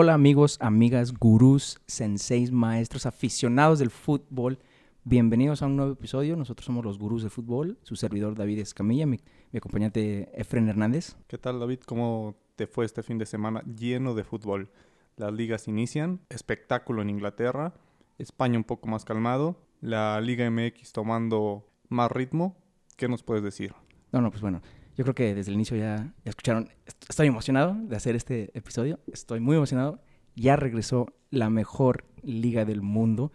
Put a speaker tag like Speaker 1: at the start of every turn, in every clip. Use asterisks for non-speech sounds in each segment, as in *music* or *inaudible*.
Speaker 1: Hola amigos, amigas, gurús, senseis, maestros, aficionados del fútbol. Bienvenidos a un nuevo episodio. Nosotros somos los gurús del fútbol. Su servidor David Escamilla, mi, mi acompañante Efren Hernández.
Speaker 2: ¿Qué tal David? ¿Cómo te fue este fin de semana lleno de fútbol? Las ligas inician, espectáculo en Inglaterra, España un poco más calmado, la Liga MX tomando más ritmo. ¿Qué nos puedes decir?
Speaker 1: No, no, pues bueno, yo creo que desde el inicio ya, ya escucharon. Est- Estoy emocionado de hacer este episodio. Estoy muy emocionado. Ya regresó la mejor liga del mundo.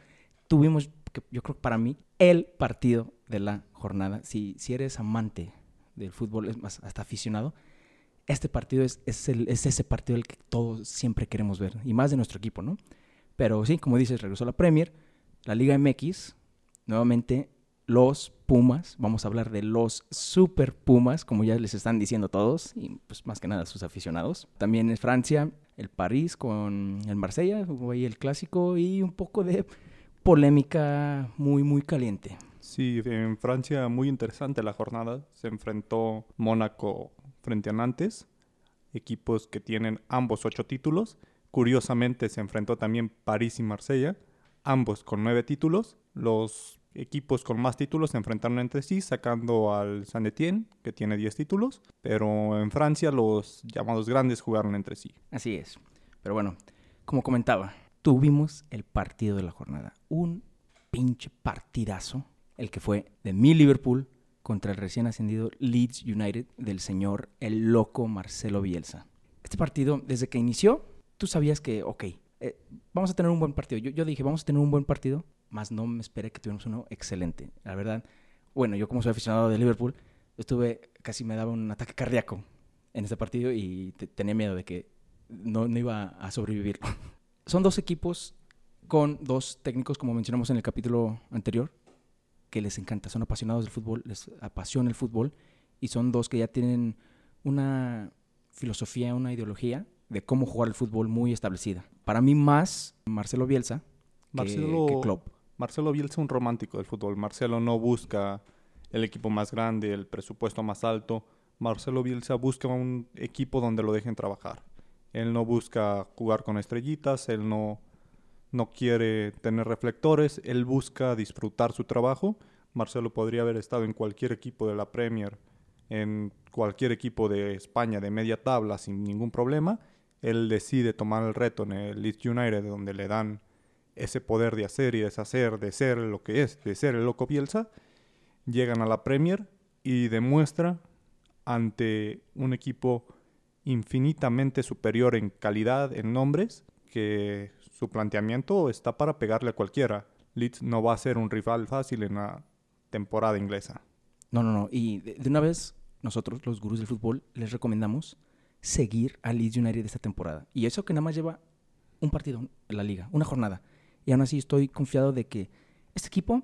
Speaker 1: Tuvimos, yo creo para mí, el partido de la jornada. Si, si eres amante del fútbol, es más, hasta aficionado, este partido es, es, el- es ese partido el que todos siempre queremos ver. Y más de nuestro equipo, ¿no? Pero sí, como dices, regresó la Premier, la Liga MX, nuevamente los Pumas, vamos a hablar de los Super Pumas, como ya les están diciendo todos, y pues más que nada sus aficionados. También es Francia, el París con el Marsella, el clásico y un poco de polémica muy, muy caliente.
Speaker 2: Sí, en Francia muy interesante la jornada. Se enfrentó Mónaco frente a Nantes, equipos que tienen ambos ocho títulos. Curiosamente se enfrentó también París y Marsella, ambos con nueve títulos. Los equipos con más títulos se enfrentaron entre sí, sacando al Saint Etienne, que tiene 10 títulos. Pero en Francia los llamados grandes jugaron entre sí.
Speaker 1: Así es. Pero bueno, como comentaba, tuvimos el partido de la jornada. Un pinche partidazo, el que fue de mi Liverpool contra el recién ascendido Leeds United del señor el loco Marcelo Bielsa. Este partido, desde que inició, tú sabías que, ok, eh, vamos a tener un buen partido. Yo, yo dije, vamos a tener un buen partido, más no me esperé que tuviéramos uno excelente. La verdad, bueno, yo como soy aficionado de Liverpool, estuve, casi me daba un ataque cardíaco en este partido y te- tenía miedo de que no, no iba a sobrevivir. *laughs* Son dos equipos con dos técnicos, como mencionamos en el capítulo anterior, que les encanta, son apasionados del fútbol, les apasiona el fútbol y son dos que ya tienen una filosofía, una ideología de cómo jugar el fútbol muy establecida. Para mí más Marcelo Bielsa que,
Speaker 2: Marcelo-
Speaker 1: que Klopp.
Speaker 2: Marcelo Bielsa es un romántico del fútbol. Marcelo no busca el equipo más grande, el presupuesto más alto. Marcelo Bielsa busca un equipo donde lo dejen trabajar. Él no busca jugar con estrellitas, él no, no quiere tener reflectores, él busca disfrutar su trabajo. Marcelo podría haber estado en cualquier equipo de la Premier, en cualquier equipo de España de media tabla sin ningún problema. Él decide tomar el reto en el Leeds United, donde le dan ese poder de hacer y deshacer, de ser lo que es, de ser el loco Bielsa, llegan a la Premier y demuestra ante un equipo infinitamente superior en calidad, en nombres, que su planteamiento está para pegarle a cualquiera. Leeds no va a ser un rival fácil en la temporada inglesa.
Speaker 1: No, no, no. Y de, una vez, nosotros, los gurús del fútbol, les recomendamos seguir a Leeds United esta temporada. Y eso que nada más lleva un partido en la liga, una jornada. Y aún así estoy confiado de que este equipo,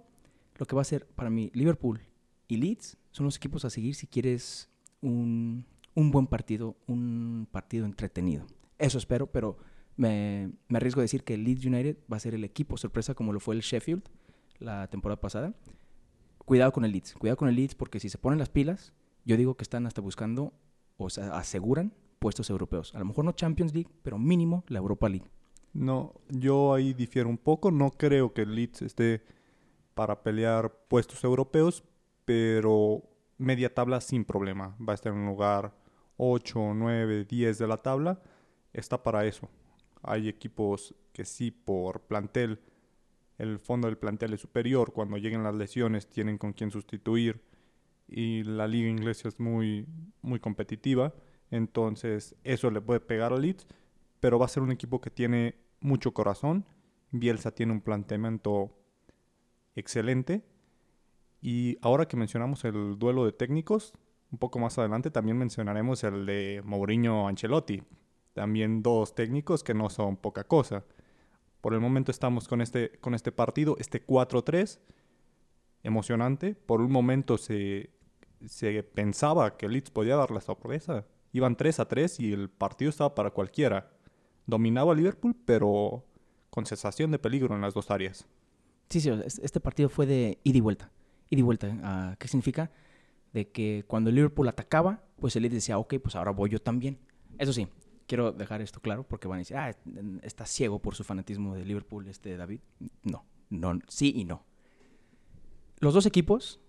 Speaker 1: lo que va a ser para mí, Liverpool y Leeds, son los equipos a seguir si quieres un, un buen partido, un partido entretenido. Eso espero, pero me, me arriesgo a decir que Leeds United va a ser el equipo sorpresa como lo fue el Sheffield la temporada pasada cuidado con el Leeds, cuidado con el Leeds porque si se ponen las pilas, yo digo que están hasta buscando o se aseguran puestos europeos. A lo mejor no Champions League, pero mínimo la Europa League.
Speaker 2: No, yo ahí difiero un poco. No creo que el Leeds esté para pelear puestos europeos, pero media tabla sin problema. Va a estar en un lugar 8, 9, 10 de la tabla. Está para eso. Hay equipos que sí por plantel, el fondo del plantel es superior. Cuando lleguen las lesiones tienen con quién sustituir. Y la liga inglesa es muy, muy competitiva. Entonces eso le puede pegar al Leeds pero va a ser un equipo que tiene mucho corazón. Bielsa tiene un planteamiento excelente. Y ahora que mencionamos el duelo de técnicos, un poco más adelante también mencionaremos el de Mourinho Ancelotti. También dos técnicos que no son poca cosa. Por el momento estamos con este, con este partido, este 4-3, emocionante. Por un momento se, se pensaba que Leeds podía dar la sorpresa. Iban 3 a 3 y el partido estaba para cualquiera. Dominaba Liverpool, pero con sensación de peligro en las dos áreas.
Speaker 1: Sí, sí, es- este partido fue de ida y vuelta. Ida y vuelta. Ah, ¿Qué significa? De que cuando Liverpool atacaba, pues el Leeds decía, ok, pues ahora voy yo también. Eso sí, quiero dejar esto claro porque van a decir, ah, está ciego por su fanatismo de Liverpool, este David. No, no, sí y no. Los dos equipos,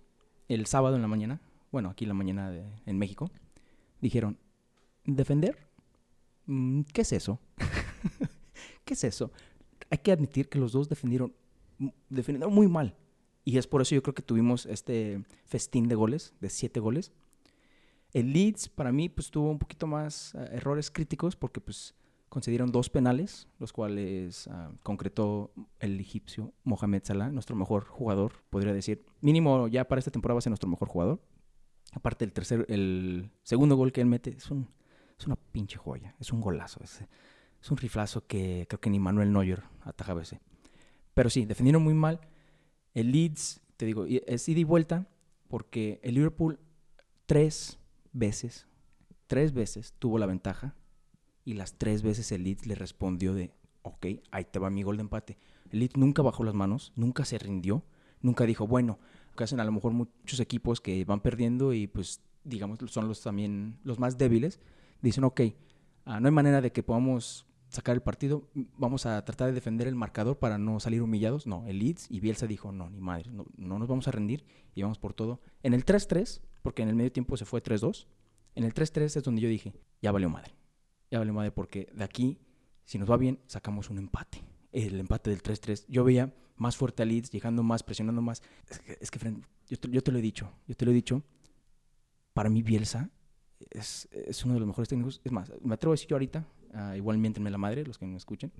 Speaker 1: el sábado en la mañana, bueno, aquí en la mañana en México, dijeron, ¿defender? Mm, ¿Qué es eso? *laughs* ¿Qué es eso? Hay que admitir que los dos defendieron, defendieron muy mal. Y es por eso yo creo que tuvimos este festín de goles, de siete goles. El Leeds para mí pues tuvo un poquito más eh, errores críticos porque pues concedieron dos penales, los cuales ah, concretó el egipcio Mohamed Salah, nuestro mejor jugador, podría decir. Mínimo ya para esta temporada va a ser nuestro mejor jugador. Aparte el tercer, el segundo gol que él mete es, un, es una pinche joya, es un golazo, es, es un riflazo que creo que ni Manuel Neuer atajaba ese. Pero sí, defendieron muy mal. El Leeds, te digo, es ida y vuelta porque el Liverpool tres veces, tres veces tuvo la ventaja y las tres veces el Leeds le respondió de, ok, ahí te va mi gol de empate. El Leeds nunca bajó las manos, nunca se rindió, nunca dijo, bueno, que hacen a lo mejor muchos equipos que van perdiendo y pues digamos son los también los más débiles, dicen, ok, ah, no hay manera de que podamos sacar el partido, vamos a tratar de defender el marcador para no salir humillados. No, el Leeds y Bielsa dijo, no, ni madre, no, no nos vamos a rendir y vamos por todo. En el 3-3, porque en el medio tiempo se fue 3-2, en el 3-3 es donde yo dije, ya valió madre, ya valió madre porque de aquí, si nos va bien, sacamos un empate. El empate del 3-3. Yo veía más fuerte a Leeds, llegando más, presionando más. Es que, yo, te, yo te lo he dicho, yo te lo he dicho, para mí Bielsa es, es, uno de los mejores técnicos. Es más, me atrevo a decir yo ahorita, uh, igual miéntenme la madre los que me escuchen.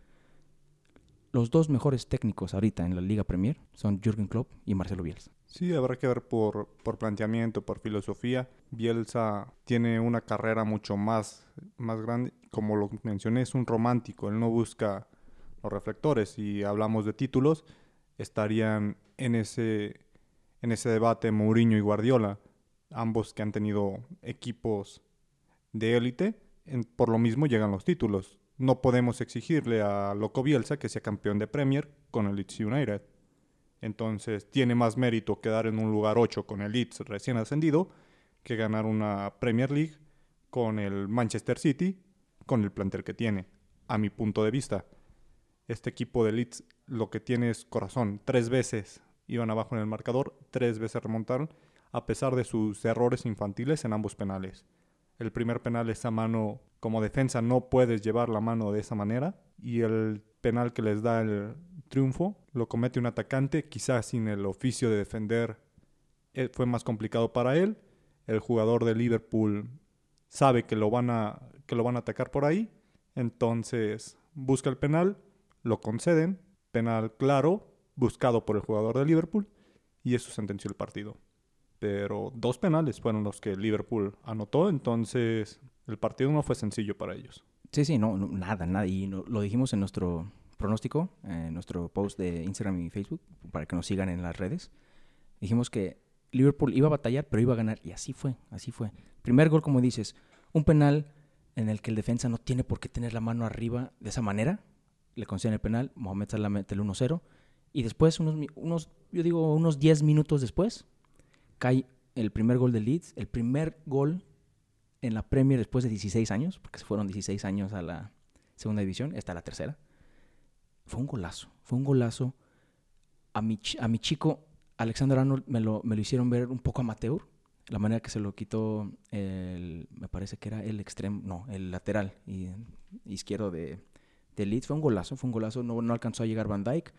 Speaker 1: Los dos mejores técnicos ahorita en la Liga Premier son Jürgen Klopp y Marcelo Bielsa.
Speaker 2: Sí, habrá que ver por, por planteamiento, por filosofía. Bielsa tiene una carrera mucho más, más grande. Como lo mencioné, es un romántico. Él no busca los reflectores. Si hablamos de títulos, estarían en ese, en ese debate Mourinho y Guardiola ambos que han tenido equipos de élite, por lo mismo llegan los títulos. No podemos exigirle a Loco Bielsa que sea campeón de Premier con el Leeds United. Entonces tiene más mérito quedar en un lugar 8 con el Leeds recién ascendido que ganar una Premier League con el Manchester City con el plantel que tiene, a mi punto de vista. Este equipo de Leeds lo que tiene es corazón. Tres veces iban abajo en el marcador, tres veces remontaron a pesar de sus errores infantiles en ambos penales. El primer penal es a mano, como defensa no puedes llevar la mano de esa manera y el penal que les da el triunfo lo comete un atacante, quizás sin el oficio de defender eh, fue más complicado para él. El jugador de Liverpool sabe que lo van a, que lo van a atacar por ahí, entonces busca el penal, lo conceden, penal claro, buscado por el jugador de Liverpool, y eso sentenció el partido pero dos penales fueron los que Liverpool anotó, entonces el partido no fue sencillo para ellos.
Speaker 1: Sí, sí, no, nada, nada. Y lo dijimos en nuestro pronóstico, en nuestro post de Instagram y Facebook, para que nos sigan en las redes. Dijimos que Liverpool iba a batallar, pero iba a ganar. Y así fue, así fue. Primer gol, como dices, un penal en el que el defensa no tiene por qué tener la mano arriba de esa manera. Le conceden el penal, Mohamed Salah mete el 1-0. Y después, unos, unos, yo digo, unos 10 minutos después, cae el primer gol de Leeds, el primer gol en la Premier después de 16 años, porque se fueron 16 años a la segunda división, esta la tercera. Fue un golazo, fue un golazo. A mi, a mi chico, Alexander Arnold, me lo, me lo hicieron ver un poco amateur, la manera que se lo quitó, el, me parece que era el extremo, no, el lateral y, izquierdo de, Leeds. Fue un golazo, fue un golazo. No, no alcanzó a llegar Van Dyke,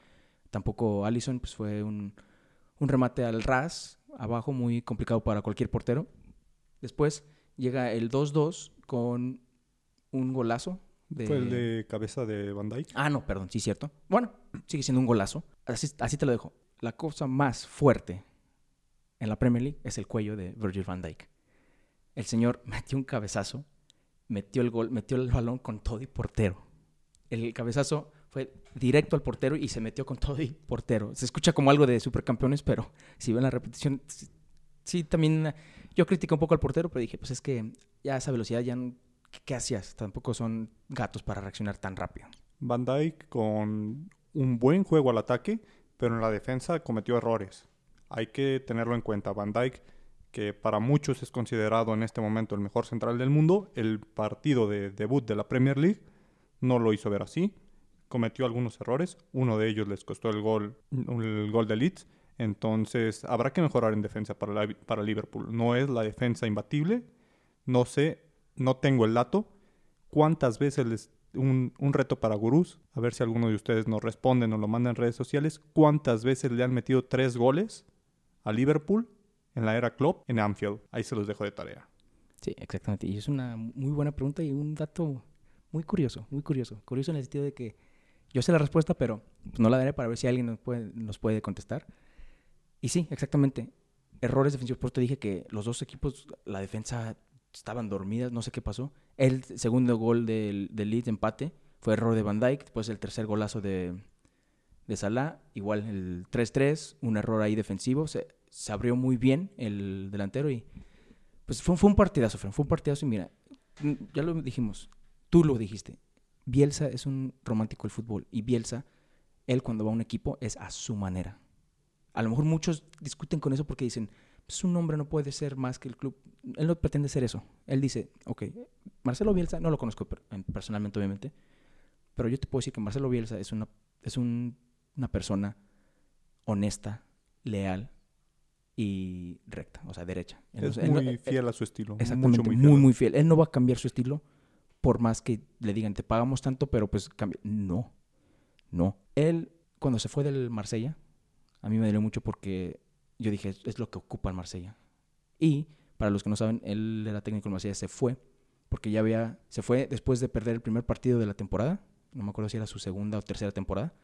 Speaker 1: tampoco Allison, pues fue un, un remate al ras, abajo, muy complicado para cualquier portero. Después llega el 2-2 con un golazo. De...
Speaker 2: Fue el de cabeza de Van Dijk.
Speaker 1: Ah, no, perdón, sí, cierto. Bueno, sigue siendo un golazo. Así, así te lo dejo. La cosa más fuerte en la Premier League es el cuello de Virgil van Dijk. El señor *laughs* metió un cabezazo, metió el gol, metió el balón con todo y portero. El cabezazo fue directo al portero y se metió con todo y portero. Se escucha como algo de supercampeones, pero si ven la repetición, sí, también yo critiqué un poco al portero, pero dije, pues es que ya esa velocidad ya ¿qué hacías? Tampoco son gatos para reaccionar tan rápido.
Speaker 2: Van Dijk con un buen juego al ataque, pero en la defensa cometió errores. Hay que tenerlo en cuenta. Van Dijk que para muchos es considerado en este momento el mejor central del mundo, el partido de debut de la Premier League no lo hizo ver así. Cometió algunos errores, uno de ellos les costó el gol, el gol de Leeds. Entonces habrá que mejorar en defensa para, para Liverpool. No es la defensa imbatible. No sé, no tengo el dato. ¿Cuántas veces les un, un, reto para gurús, a ver si alguno de ustedes nos responden o lo mandan en redes sociales, ¿cuántas veces le han metido tres goles a Liverpool en la era Klopp en Anfield? Ahí se los dejo de tarea.
Speaker 1: Sí, exactamente. Y es una muy buena pregunta y un dato muy curioso, muy curioso. Curioso en el sentido de que yo sé la respuesta, pero pues, no la daré para ver si alguien nos puede, contestar. Y sí, exactamente. Errores defensivos. Por eso te dije que los dos equipos, la defensa estaban dormidas, no sé qué pasó. El segundo gol del, del empate fue error de Van Dijk, después el tercer golazo de, de Salah, igual el 3-3, un error ahí defensivo, se, abrió muy bien el delantero y pues fue, fue un partidazo, fue un partidazo y mira, ya lo dijimos, tú lo dijiste, Bielsa es un romántico del fútbol y Bielsa, él cuando va a un equipo es a su manera. A lo mejor muchos discuten con eso porque dicen, su nombre no puede ser más que el club. Él no pretende ser eso. Él dice, ok, Marcelo Bielsa, no lo conozco personalmente, obviamente, pero yo te puedo decir que Marcelo Bielsa es una, es una persona honesta, leal y recta, o sea, derecha.
Speaker 2: es muy fiel a su estilo.
Speaker 1: Exactamente, muy, muy, muy, fiel. Él no va a cambiar su estilo por más que le digan, te pagamos tanto, pero pues cambia. No, no. Él, cuando se fue del Marsella, a mí me dolió mucho porque yo dije, es lo que ocupa el Marsella. Y para los que no saben, él era técnico del Marsella, se fue porque ya había, se fue después de perder el primer partido de la temporada, no me acuerdo si era su segunda o tercera temporada,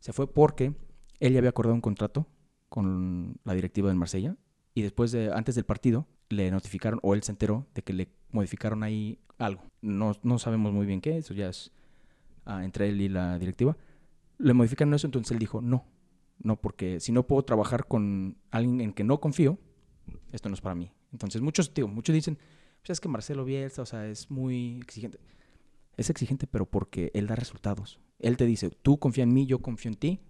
Speaker 1: se fue porque él ya había acordado un contrato con la directiva del Marsella y después de, antes del partido, le notificaron, o él se enteró de que le modificaron ahí algo. No, no sabemos muy bien qué, eso ya es ah, entre él y la directiva. Le modificaron eso, entonces él dijo, no, no, porque si no puedo trabajar con alguien en que no confío, esto no es para mí. Entonces, muchos, tío, muchos dicen, pues es que Marcelo Bielsa, o sea, es muy exigente. Es exigente, pero porque él da resultados. Él te dice, tú confía en mí, yo confío en ti,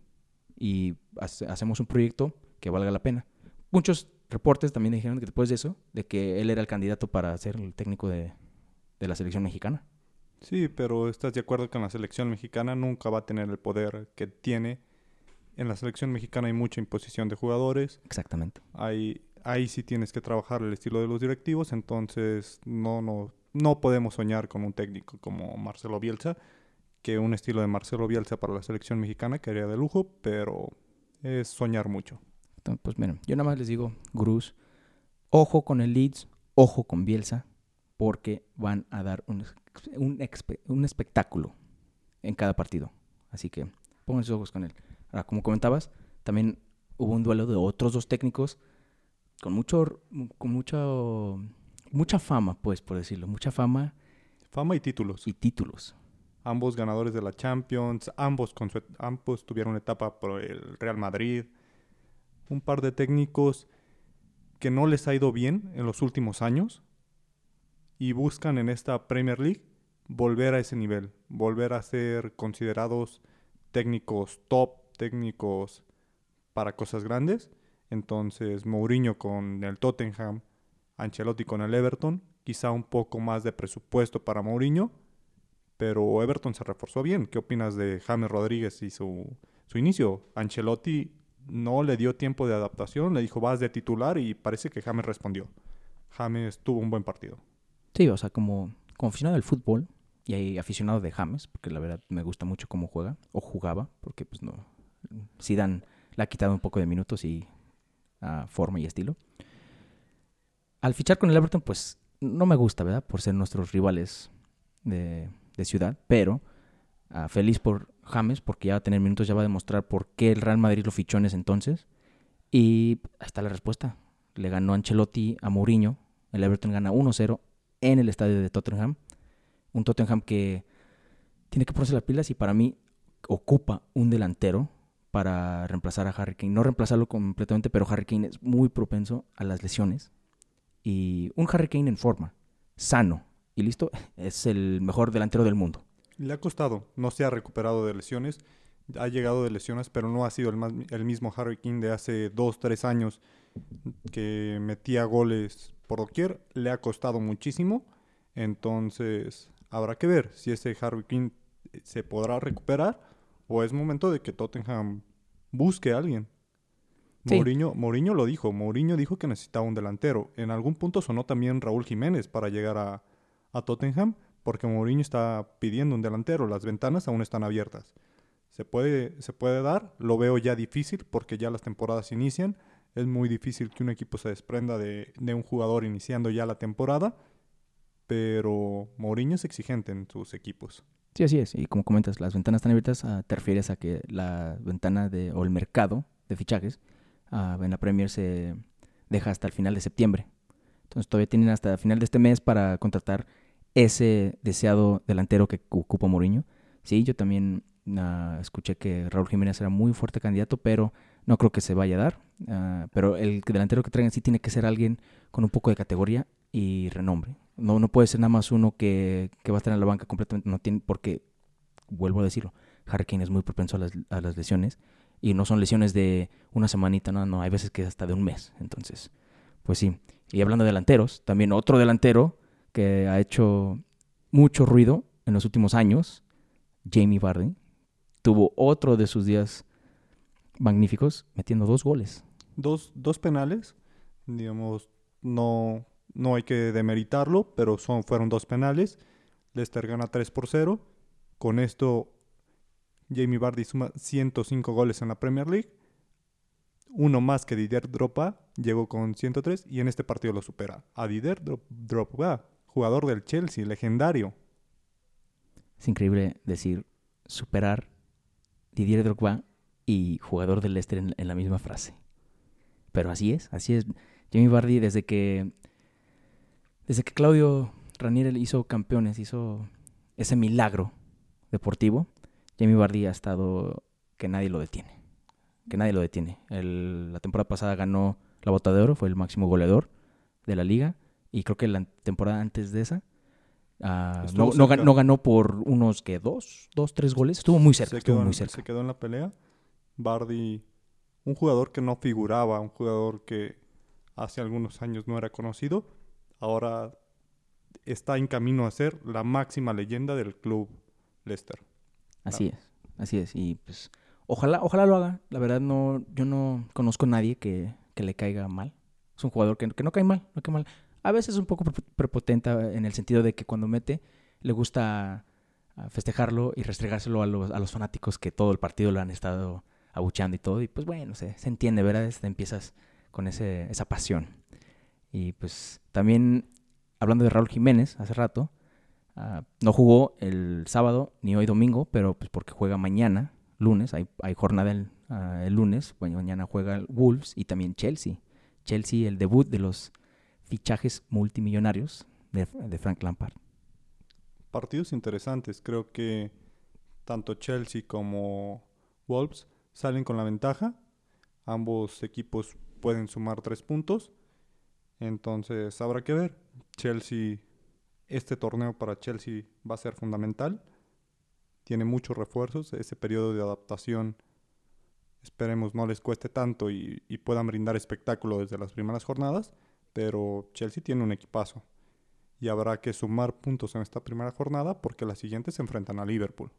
Speaker 1: y hacemos un proyecto que valga la pena. Muchos reportes también dijeron que después de eso, de que él era el candidato para ser el técnico de, de la selección mexicana.
Speaker 2: Sí, pero estás de acuerdo que en la selección mexicana nunca va a tener el poder que tiene en la selección mexicana hay mucha imposición de jugadores.
Speaker 1: Exactamente.
Speaker 2: Hay, ahí sí tienes que trabajar el estilo de los directivos, entonces no, no, no podemos soñar con un técnico como Marcelo Bielsa, que un estilo de Marcelo Bielsa para la selección mexicana quedaría de lujo, pero es soñar mucho.
Speaker 1: Pues miren, yo nada más les digo, Gruz, ojo con el Leeds, ojo con Bielsa, porque van a dar un, un, un espectáculo en cada partido. Así que pongan sus ojos con él. Ahora, como comentabas, también hubo un duelo de otros dos técnicos con mucho, con mucho, mucha fama, pues, por decirlo, mucha fama.
Speaker 2: Fama y títulos.
Speaker 1: Y títulos.
Speaker 2: Ambos ganadores de la Champions, ambos, con ambos tuvieron etapa por el Real Madrid. Un par de técnicos que no les ha ido bien en los últimos años y buscan en esta Premier League volver a ese nivel, volver a ser considerados técnicos top técnicos para cosas grandes. Entonces, Mourinho con el Tottenham, Ancelotti con el Everton, quizá un poco más de presupuesto para Mourinho, pero Everton se reforzó bien. ¿Qué opinas de James Rodríguez y su, su inicio? Ancelotti no le dio tiempo de adaptación, le dijo vas de titular y parece que James respondió. James tuvo un buen partido.
Speaker 1: Sí, o sea, como, como aficionado del fútbol y aficionado de James, porque la verdad me gusta mucho cómo juega, o jugaba, porque pues no, Zidane le ha quitado un poco de minutos y uh, forma y estilo. Al fichar con el Everton, pues no me gusta, ¿verdad? Por ser nuestros rivales de, de ciudad, pero uh, feliz por James porque ya va a tener minutos, ya va a demostrar por qué el Real Madrid lo fichó en ese entonces. Y ahí está la respuesta. Le ganó Ancelotti a Mourinho. El Everton gana 1-0 en el estadio de Tottenham. Un Tottenham que tiene que ponerse las pilas y para mí ocupa un delantero para reemplazar a Harry Kane. No reemplazarlo completamente, pero Harry Kane es muy propenso a las lesiones. Y un Harry Kane en forma, sano y listo, *laughs* es el mejor delantero del mundo.
Speaker 2: Le ha costado, no se ha recuperado de lesiones, ha llegado de lesiones, pero no ha sido el, el mismo Harry Kane de hace dos, tres años que metía goles por doquier, le ha costado muchísimo. Entonces, habrá que ver si ese Harvey King se podrá recuperar o es momento de que Tottenham busque a alguien.
Speaker 1: Sí.
Speaker 2: Mourinho, Mourinho lo dijo, Mourinho dijo que necesitaba un delantero. En algún punto sonó también Raúl Jiménez para llegar a, a Tottenham, porque Mourinho está pidiendo un delantero, las ventanas aún están abiertas. Se puede, se puede dar, lo veo ya difícil porque ya las temporadas inician. Es muy difícil que un equipo se desprenda de, un jugador iniciando ya la temporada, pero Mourinho es exigente en sus equipos.
Speaker 1: Sí, así es. Y como comentas, las ventanas están abiertas, ah, te refieres a que la ventana de, o el mercado de fichajes ah, en la Premier se deja hasta el final de septiembre. Entonces todavía tienen hasta el final de este mes para contratar ese deseado delantero que cu- ocupa Mourinho. Sí, yo también ah, escuché que Raúl Jiménez era muy fuerte candidato, pero no creo que se vaya a dar. Ah, pero el delantero que traigan sí tiene que ser alguien con un poco de categoría y renombre. No, no puede ser nada más uno que, que va a estar en la banca completamente. No tiene, porque, vuelvo a decirlo, Harry es muy propenso a las, a las lesiones. Y no son lesiones de una semanita, no, no, hay veces que hasta de un mes. Entonces, pues sí. Y hablando de delanteros, también otro delantero que ha hecho mucho ruido en los últimos años, Jamie Vardy, tuvo otro de sus días magníficos metiendo dos goles.
Speaker 2: Dos, dos penales, digamos, no, no hay que demeritarlo, pero son, fueron dos penales. Leicester gana 3 por 0. Con esto, Jamie Vardy suma 105 goles en la Premier League. Uno más que Didier Drogba, llegó con 103 y en este partido lo supera. A Didier Dro- Drogba, jugador del Chelsea, legendario.
Speaker 1: Es increíble decir superar Didier Drogba y jugador del Leicester en, la misma frase. Pero así es, así es. Jamie Vardy desde que desde que Claudio Ranieri hizo campeones, hizo ese milagro deportivo, Jamie Vardy ha estado que nadie lo detiene. Que nadie lo detiene. El- la temporada pasada ganó la bota de oro, fue el máximo goleador de la liga. Y creo que la temporada antes de esa ah, no, ganó por unos que dos, dos, tres goles. Estuvo muy cerca,
Speaker 2: se quedó,
Speaker 1: muy
Speaker 2: en,
Speaker 1: cerca.
Speaker 2: se quedó en la pelea. Bardi, un jugador que no figuraba, un jugador que hace algunos años no era conocido, ahora está en camino a ser la máxima leyenda del club Leicester.
Speaker 1: Así es, así es. Y pues ojalá, ojalá lo haga. La verdad no, yo no conozco a nadie que, que le caiga mal. Es un jugador que, que no cae mal, no cae mal. A veces es un poco pre- prepotente en el sentido de que cuando mete le gusta festejarlo y restregárselo a los, a los fanáticos que todo el partido lo han estado abucheando y todo. Y pues bueno, se, se entiende, ¿verdad? Este, empiezas con ese, esa pasión. Y pues también, hablando de Raúl Jiménez, hace rato, ah, no jugó el sábado ni hoy domingo, pero pues porque juega mañana, lunes, hay, hay jornada el, ah, el lunes, bueno, mañana juega el Wolves y también Chelsea. Chelsea, el debut de los fichajes multimillonarios de, Frank Lampard.
Speaker 2: Partidos interesantes, creo que tanto Chelsea como Wolves salen con la ventaja. Ambos equipos pueden sumar tres puntos. Entonces habrá que ver. Chelsea, este torneo para Chelsea va a ser fundamental. Tiene muchos refuerzos. Ese periodo de adaptación esperemos no les cueste tanto y puedan brindar espectáculo desde las primeras jornadas. Pero Chelsea tiene un equipazo. Y habrá que sumar puntos en esta primera jornada porque las siguientes se enfrentan a Liverpool.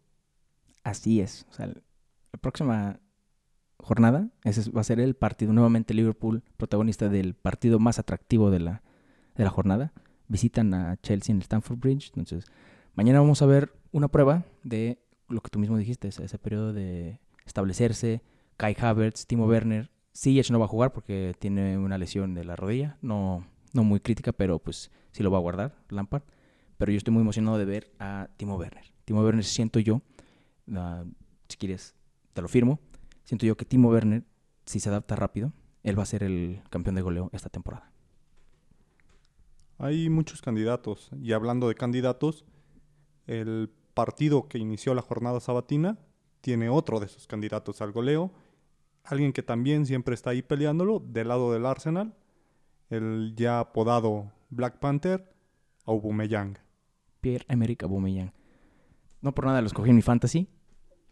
Speaker 1: Así es. O sea, la próxima jornada, ese es- va a ser el partido. Nuevamente Liverpool, protagonista del partido más atractivo de la, de la jornada. Visitan a Chelsea en el Stamford Bridge. Entonces, mañana vamos a ver una prueba de lo que tú mismo dijiste, ese, ese periodo de establecerse. Kai Havertz, Timo Werner. Ziyech no va a jugar porque tiene una lesión de la rodilla. No, no muy crítica, pero pues sí lo va a guardar Lampard. Pero yo estoy muy emocionado de ver a Timo Werner. Timo Werner siento yo Ah, si quieres, te lo firmo. Siento yo que Timo Werner, si se adapta rápido, él va a ser el campeón de goleo esta temporada.
Speaker 2: Hay muchos candidatos y hablando de candidatos, el partido que inició la jornada sabatina tiene otro de sus candidatos al goleo, alguien que también siempre está ahí peleándolo del lado del Arsenal, el ya apodado Black Panther, Aubameyang.
Speaker 1: Pierre-Emerick Aubameyang. No por nada lo escogí en mi fantasy,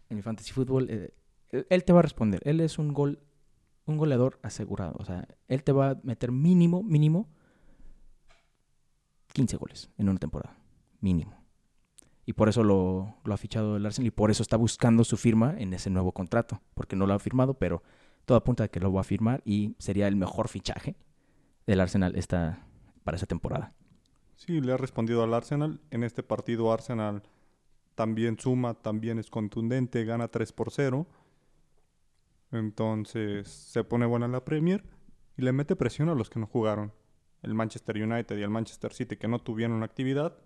Speaker 1: en mi fantasy fútbol. eh, él- él te va a responder. Él es un gol un goleador asegurado. O sea, él te va a meter mínimo, mínimo 15 goles en una temporada. Mínimo. Y por eso lo, ha fichado el Arsenal y por eso está buscando su firma en ese nuevo contrato. Porque no lo ha firmado, pero todo apunta a que lo va a firmar y sería el mejor fichaje del Arsenal esta, para esa temporada.
Speaker 2: Sí, le ha respondido al Arsenal. En este partido Arsenal también suma, también es contundente, gana 3 por 0. Entonces se pone buena la Premier y le mete presión a los que no jugaron. El Manchester United y el Manchester City que no tuvieron actividad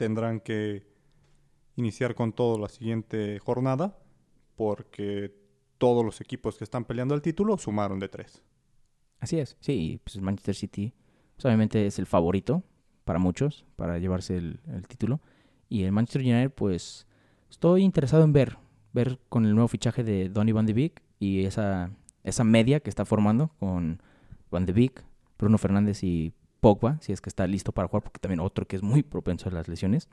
Speaker 2: tendrán que iniciar con todo la siguiente jornada porque todos los equipos que están peleando el título sumaron de 3.
Speaker 1: Así es, sí, pues el Manchester City pues obviamente es el favorito para muchos para llevarse el, el título. Y el Manchester United, pues estoy interesado en ver, ver con el nuevo fichaje de Donny Van de Beek y esa, esa media que está formando con Van de Beek, Bruno Fernández y Pogba, si es que está listo para jugar, porque también otro que es muy propenso a las lesiones.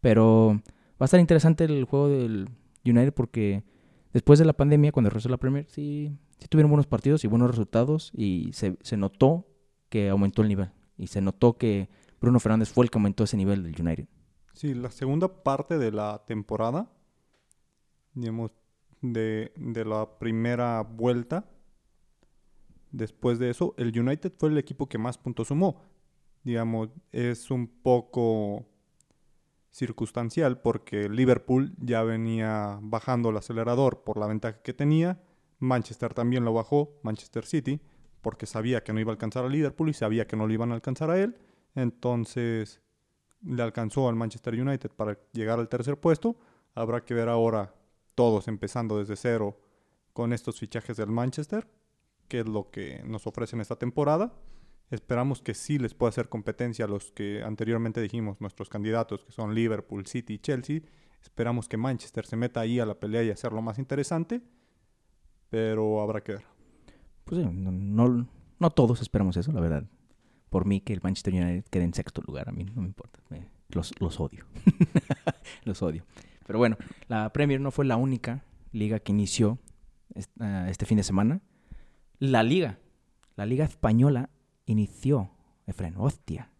Speaker 1: Pero va a estar interesante el juego del United porque después de la pandemia, cuando regresó la Premier, sí, tuvieron buenos partidos y buenos resultados y se, notó que aumentó el nivel. Y se notó que Bruno Fernández fue el que aumentó ese nivel del United.
Speaker 2: Sí, la segunda parte de la temporada, digamos, de la primera vuelta, después de eso, el United fue el equipo que más puntos sumó. Digamos, es un poco circunstancial porque Liverpool ya venía bajando el acelerador por la ventaja que tenía. Manchester también lo bajó, Manchester City, porque sabía que no iba a alcanzar a Liverpool y sabía que no lo iban a alcanzar a él. Entonces, le alcanzó al Manchester United para llegar al tercer puesto. Habrá que ver ahora todos empezando desde cero con estos fichajes del Manchester, que es lo que nos ofrecen esta temporada. Esperamos que sí les pueda hacer competencia a los que anteriormente dijimos, nuestros candidatos, que son Liverpool, City y Chelsea. Esperamos que Manchester se meta ahí a la pelea y hacerlo más interesante, pero habrá que ver.
Speaker 1: Pues sí, no, no todos esperamos eso, la verdad por mí que el Manchester United quede en sexto lugar. A mí no me importa. los, los odio. *laughs* los odio. Pero bueno, la Premier no fue la única liga que inició ah, este fin de semana. La liga, la liga española inició, Efren, hostia.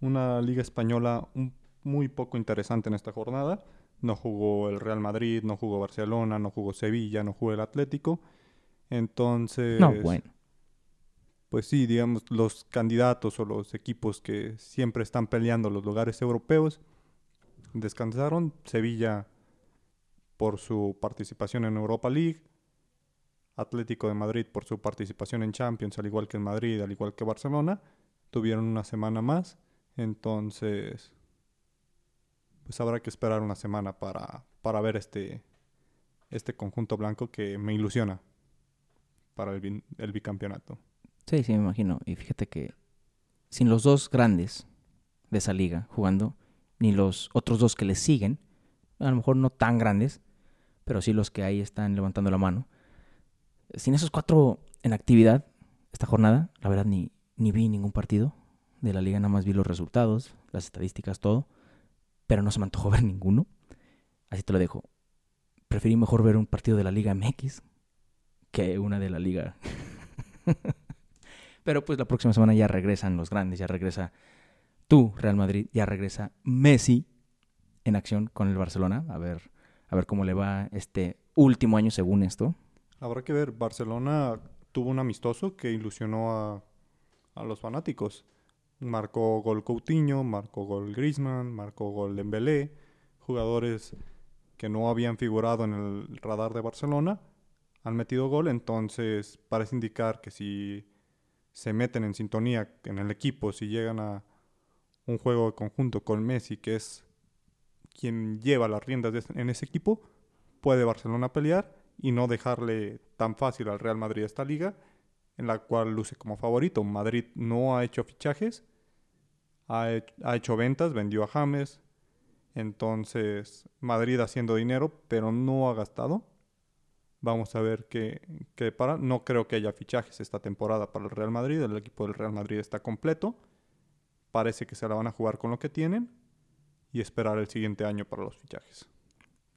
Speaker 2: Una liga española muy poco interesante en esta jornada. No jugó el Real Madrid, no jugó Barcelona, no jugó Sevilla, no jugó el Atlético. Entonces...
Speaker 1: No, bueno
Speaker 2: pues sí, digamos, los candidatos o los equipos que siempre están peleando los lugares europeos descansaron. Sevilla por su participación en Europa League, Atlético de Madrid por su participación en Champions, al igual que en Madrid, al igual que Barcelona, tuvieron una semana más. Entonces, pues habrá que esperar una semana para, para ver este, este conjunto blanco que me ilusiona para el, el bicampeonato.
Speaker 1: Sí, sí, me imagino. Y fíjate que sin los dos grandes de esa liga jugando, ni los otros dos que le siguen, a lo mejor no tan grandes, pero sí los que ahí están levantando la mano. Sin esos cuatro en actividad esta jornada, la verdad ni, ni vi ningún partido de la liga, nada más vi los resultados, las estadísticas, todo, pero no se me antojó *laughs* ver ninguno. Así te lo dejo. Preferí mejor ver un partido de la Liga MX que una de la Liga *laughs* Pero pues la próxima semana ya regresan los grandes, ya regresa tú, Real Madrid, ya regresa Messi en acción con el Barcelona. A ver, a ver cómo le va este último año según esto.
Speaker 2: Habrá que ver, Barcelona tuvo un amistoso que ilusionó a, a los fanáticos. Marcó gol Coutinho, marcó gol Griezmann, marcó gol Dembélé, jugadores que no habían figurado en el radar de Barcelona han metido gol, entonces parece indicar que si se meten en sintonía en el equipo, si llegan a un juego de conjunto con Messi, que es quien lleva las riendas en ese equipo, puede Barcelona pelear y no dejarle tan fácil al Real Madrid esta liga, en la cual luce como favorito. Madrid no ha hecho fichajes, ha, ha hecho ventas, vendió a James, entonces Madrid haciendo dinero, pero no ha gastado. Vamos a ver qué, qué para. No creo que haya fichajes esta temporada para el Real Madrid. El equipo del Real Madrid está completo. Parece que se la van a jugar con lo que tienen y esperar el siguiente año para los fichajes.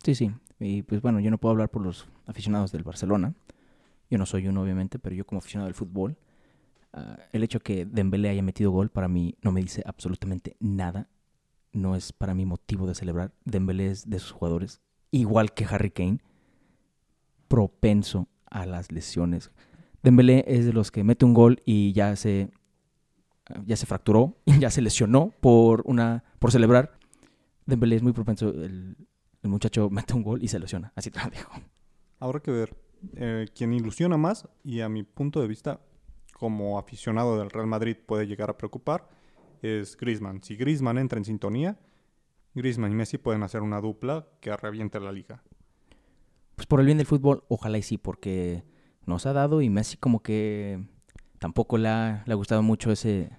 Speaker 1: Sí, sí. Y pues bueno, yo no puedo hablar por los aficionados del Barcelona, Yo no soy uno, obviamente, pero yo como aficionado del fútbol, ah, el hecho que Dembélé haya metido gol para mí no me dice absolutamente nada. No es para mí motivo de celebrar. Dembélé es de esos jugadores, igual que Harry Kane, propenso a las lesiones. Dembélé es de los que mete un gol y ya se ya se fracturó, *laughs* ya se lesionó por una por celebrar. Dembélé es muy propenso, el, el muchacho mete un gol y se lesiona, así te lo digo.
Speaker 2: Habrá que ver. Eh, quien ilusiona más, y a mi punto de vista, como aficionado del Real Madrid puede llegar a preocupar, es Griezmann. Si Griezmann entra en sintonía, Griezmann y Messi pueden hacer una dupla que reviente la liga.
Speaker 1: Pues por el bien del fútbol, ojalá y sí, porque nos ha dado y Messi como que tampoco le ha, le ha gustado mucho ese,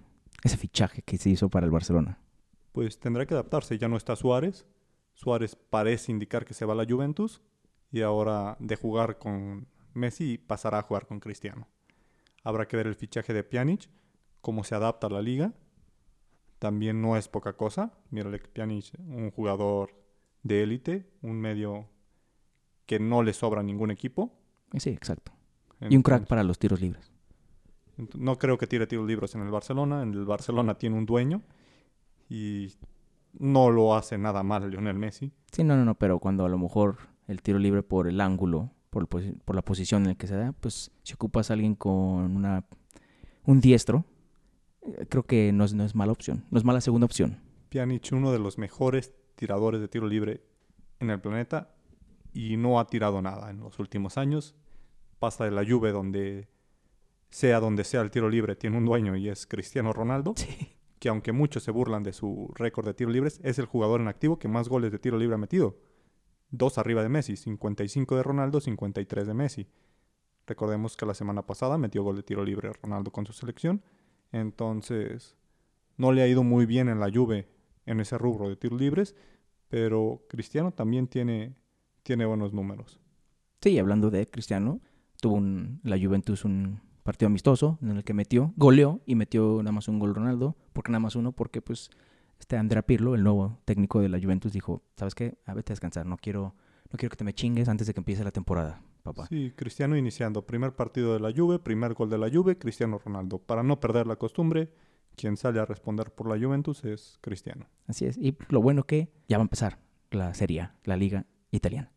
Speaker 1: ese fichaje que se hizo para el Barcelona.
Speaker 2: Pues tendrá que adaptarse. Ya no está Suárez. Suárez parece indicar que se va a la Juventus y ahora de jugar con Messi pasará a jugar con Cristiano. Habrá que ver el fichaje de Pjanic, cómo se adapta a la liga. También no es poca cosa. Mira, Pjanic, un jugador de élite, un medio que no le sobra a ningún equipo.
Speaker 1: Sí, exacto. y un crack para los tiros libres.
Speaker 2: No creo que tire tiros libres en el Barcelona. En el Barcelona tiene un dueño y no lo hace nada mal Lionel Messi.
Speaker 1: Sí, no, no, no, pero cuando a lo mejor el tiro libre por el ángulo, por, por la posición en la que se da, pues si ocupas a alguien con una, un diestro, eh, creo que no es, no es mala opción, no es mala segunda opción.
Speaker 2: Pjanic, uno de los mejores tiradores de tiro libre en el planeta y no ha tirado nada en los últimos años. Pasa de la Juve donde sea donde sea el tiro libre tiene un dueño y es Cristiano Ronaldo. *laughs*
Speaker 1: Sí.
Speaker 2: Que aunque muchos se burlan de su récord de tiro libres, es el jugador en activo que más goles de tiro libre ha metido dos arriba de Messi, 55 de Ronaldo, 53 de Messi. Recordemos que la semana pasada metió gol de tiro libre Ronaldo con su selección, entonces no le ha ido muy bien en la Juve en ese rubro de tiros libres, pero Cristiano también tiene, tiene buenos números.
Speaker 1: Sí, hablando de Cristiano, tuvo un, la Juventus un partido amistoso en el que metió, goleó y metió nada más un gol Ronaldo, porque nada más uno, porque pues este Andrea Pirlo, el nuevo técnico de la Juventus, dijo, ¿sabes qué? A vete a descansar, no quiero, no quiero que te me chingues antes de que empiece la temporada, papá.
Speaker 2: Sí, Cristiano iniciando, primer partido de la Juve, primer gol de la Juve, Cristiano Ronaldo. Para no perder la costumbre, quien sale a responder por la Juventus es Cristiano.
Speaker 1: Así es, y lo bueno que ya va a empezar la Serie la liga italiana.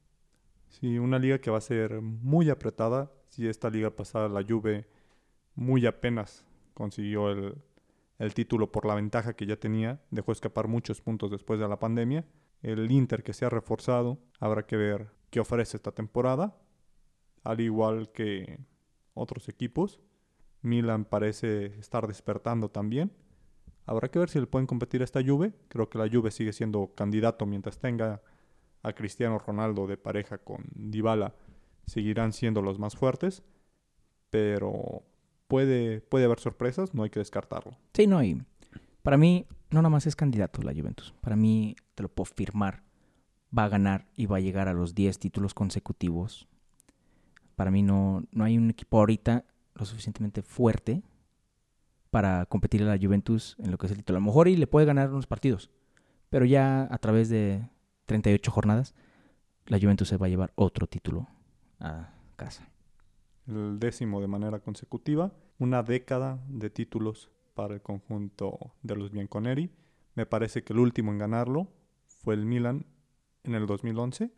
Speaker 2: Sí, una liga que va a ser muy apretada. Si esta liga pasada la Juve muy apenas consiguió el, el título por la ventaja que ya tenía, dejó escapar muchos puntos después de la pandemia. El Inter que se ha reforzado, habrá que ver qué ofrece esta temporada, al igual que otros equipos. Milan parece estar despertando también. Habrá que ver si le pueden competir esta Juve. Creo que la Juve sigue siendo candidato mientras tenga a Cristiano Ronaldo de pareja con Dybala. Seguirán siendo los más fuertes, pero puede, puede haber sorpresas, no hay que descartarlo.
Speaker 1: Sí, no, y para mí no nada más es candidato la Juventus. Para mí, te lo puedo firmar, va a ganar y va a llegar a los 10 títulos consecutivos. Para mí no, no hay un equipo ahorita lo suficientemente fuerte para competir a la Juventus en lo que es el título. A lo mejor y le puede ganar unos partidos, pero ya a través de 38 jornadas, la Juventus se va a llevar otro título a casa
Speaker 2: el décimo de manera consecutiva, una década de títulos para el conjunto de los Bianconeri. Me parece que el último en ganarlo fue el Milan en el 2011.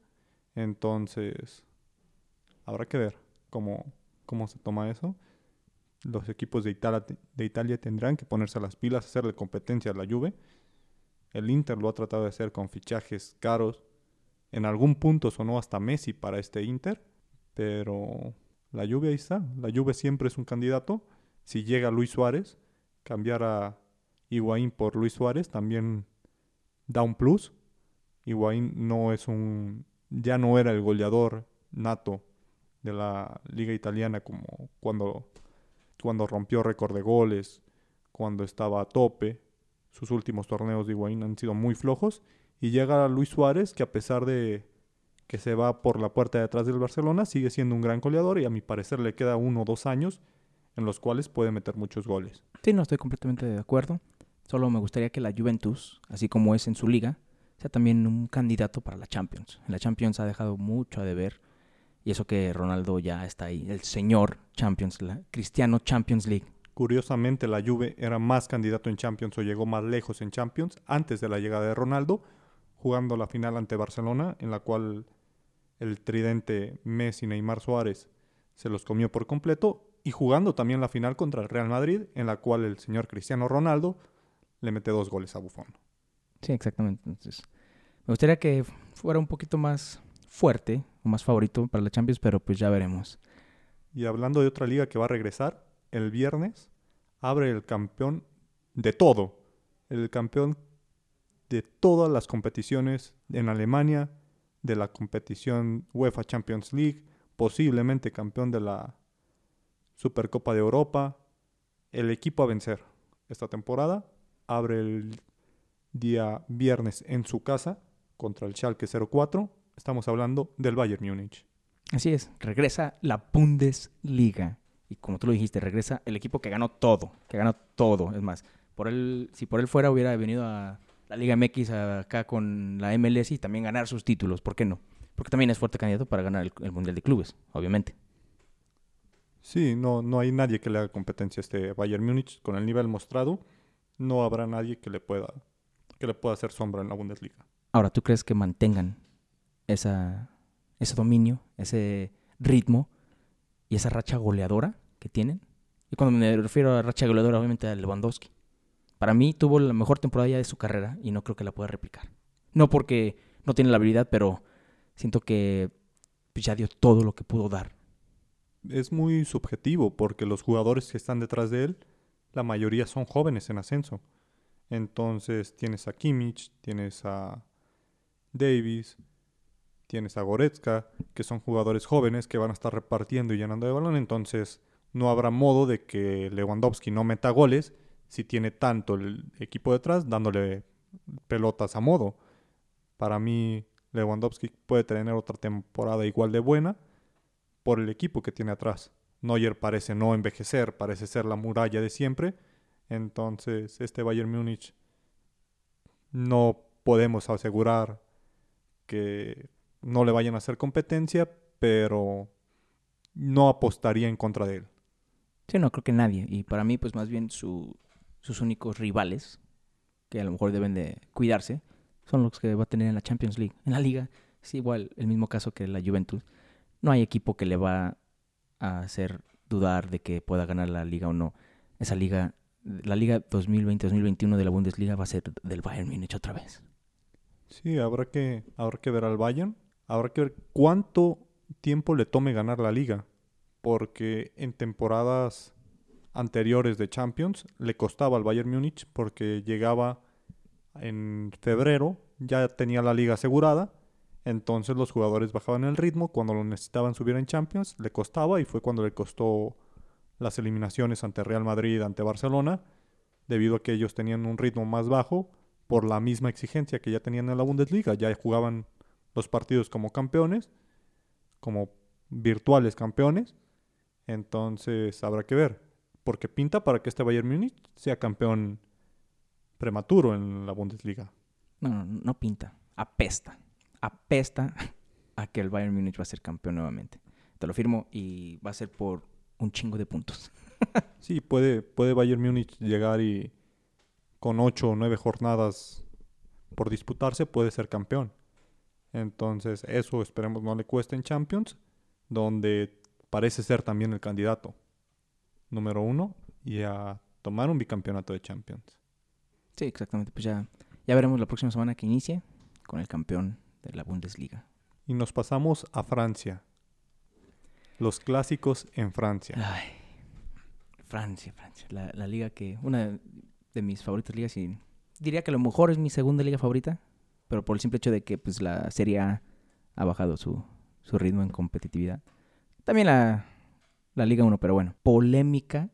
Speaker 2: Entonces, habrá que ver cómo, cómo se toma eso. Los equipos de Italia, de Italia tendrán que ponerse las pilas, hacerle competencia a la Juve. El Inter lo ha tratado de hacer con fichajes caros. En algún punto sonó hasta Messi para este Inter, pero la Juve ahí está. La Juve siempre es un candidato. Si llega Luis Suárez, cambiar a Higuaín por Luis Suárez también da un plus. Higuaín no es un... ya no era el goleador nato de la liga italiana como cuando, cuando rompió récord de goles, cuando estaba a tope. Sus últimos torneos de Higuaín han sido muy flojos. Y llega Luis Suárez, que a pesar de que se va por la puerta de atrás del Barcelona, sigue siendo un gran goleador y a mi parecer le queda uno o dos años en los cuales puede meter muchos goles.
Speaker 1: Sí, no estoy completamente de acuerdo. Solo me gustaría que la Juventus, así como es en su liga, sea también un candidato para la Champions. La Champions ha dejado mucho a deber Y eso que Ronaldo ya está ahí, el señor Champions, la Cristiano Champions League.
Speaker 2: Curiosamente, la Juve era más candidato en Champions o llegó más lejos en Champions antes de la llegada de Ronaldo, jugando la final ante Barcelona, en la cual el tridente Messi, Neymar, Suárez se los comió por completo, y jugando también la final contra el Real Madrid, en la cual el señor Cristiano Ronaldo le mete dos goles a Buffon.
Speaker 1: Sí, exactamente. Entonces, me gustaría que fuera un poquito más fuerte o más favorito para la Champions, pero pues ya veremos.
Speaker 2: Y hablando de otra liga que va a regresar, el viernes abre el campeón de todo. El campeón de todas las competiciones en Alemania, de la competición UEFA Champions League, posiblemente campeón de la Supercopa de Europa. El equipo a vencer esta temporada abre el día viernes en su casa contra el Schalke 04. Estamos hablando del Bayern Múnich.
Speaker 1: Así es, regresa la Bundesliga. Y como tú lo dijiste, regresa el equipo que ganó todo, que ganó todo. Es más, por él, si por él fuera hubiera venido a la Liga MX acá con la MLS y también ganar sus títulos. ¿Por qué no? Porque también es fuerte candidato para ganar el, el Mundial de Clubes, obviamente.
Speaker 2: Sí, no, no hay nadie que le haga competencia a este Bayern Múnich con el nivel mostrado. No habrá nadie que le pueda que le pueda hacer sombra en la Bundesliga.
Speaker 1: Ahora, ¿tú crees que mantengan esa, ese dominio, ese ritmo y esa racha goleadora que tienen? Y cuando me refiero a racha goleadora, obviamente a Lewandowski. Para mí tuvo la mejor temporada ya de su carrera y no creo que la pueda replicar. No porque no tiene la habilidad, pero siento que pues, ya dio todo lo que pudo dar.
Speaker 2: Es muy subjetivo porque los jugadores que están detrás de él, la mayoría son jóvenes en ascenso. Entonces tienes a Kimmich, tienes a Davis, tienes a Goretzka, que son jugadores jóvenes que van a estar repartiendo y llenando de balón. Entonces no habrá modo de que Lewandowski no meta goles si tiene tanto el equipo detrás dándole pelotas a modo. Para mí, Lewandowski puede tener otra temporada igual de buena por el equipo que tiene atrás. Neuer parece no envejecer, parece ser la muralla de siempre. Entonces, este Bayern Múnich no podemos asegurar que no le vayan a hacer competencia, pero no apostaría en contra de él.
Speaker 1: Sí, no creo que nadie. Y para mí, pues más bien su, sus únicos rivales, que a lo mejor deben de cuidarse, son los que va a tener en la Champions League. En la liga, es igual el mismo caso que la Juventus. No hay equipo que le va a hacer dudar de que pueda ganar la liga o no. Esa liga, la liga 2020-2021 de la Bundesliga va a ser del Bayern Múnich otra vez.
Speaker 2: Sí, habrá que, habrá que ver al Bayern. Habrá que ver cuánto tiempo le tome ganar la liga. Porque en temporadas anteriores de Champions le costaba al Bayern Múnich porque llegaba en febrero, ya tenía la liga asegurada, entonces los jugadores bajaban el ritmo, cuando lo necesitaban subir en Champions, le costaba y fue cuando le costó las eliminaciones ante Real Madrid, ante Barcelona, debido a que ellos tenían un ritmo más bajo por la misma exigencia que ya tenían en la Bundesliga, ya jugaban los partidos como campeones, como virtuales campeones, entonces habrá que ver, porque pinta para que este Bayern Múnich sea campeón prematuro en la Bundesliga.
Speaker 1: No, no, no pinta, apesta. Apesta a que el Bayern Múnich va a ser campeón nuevamente. Te lo firmo y va a ser por un chingo de puntos. *laughs*
Speaker 2: sí, puede, puede Bayern Múnich llegar y con ocho o nueve jornadas por disputarse puede ser campeón. Entonces, eso esperemos no le cueste en Champions, donde parece ser también el candidato número uno y a tomar un bicampeonato de Champions.
Speaker 1: Sí, exactamente. Pues ya, ya veremos la próxima semana que inicie con el campeón de la Bundesliga.
Speaker 2: Y nos pasamos a Francia. Los clásicos en Francia.
Speaker 1: Ay, Francia, Francia. La, la liga que. Una de mis favoritas ligas y diría que a lo mejor es mi segunda liga favorita, pero por el simple hecho de que pues la Serie A ha bajado su, su ritmo en competitividad. También la, la Liga 1, pero bueno, polémica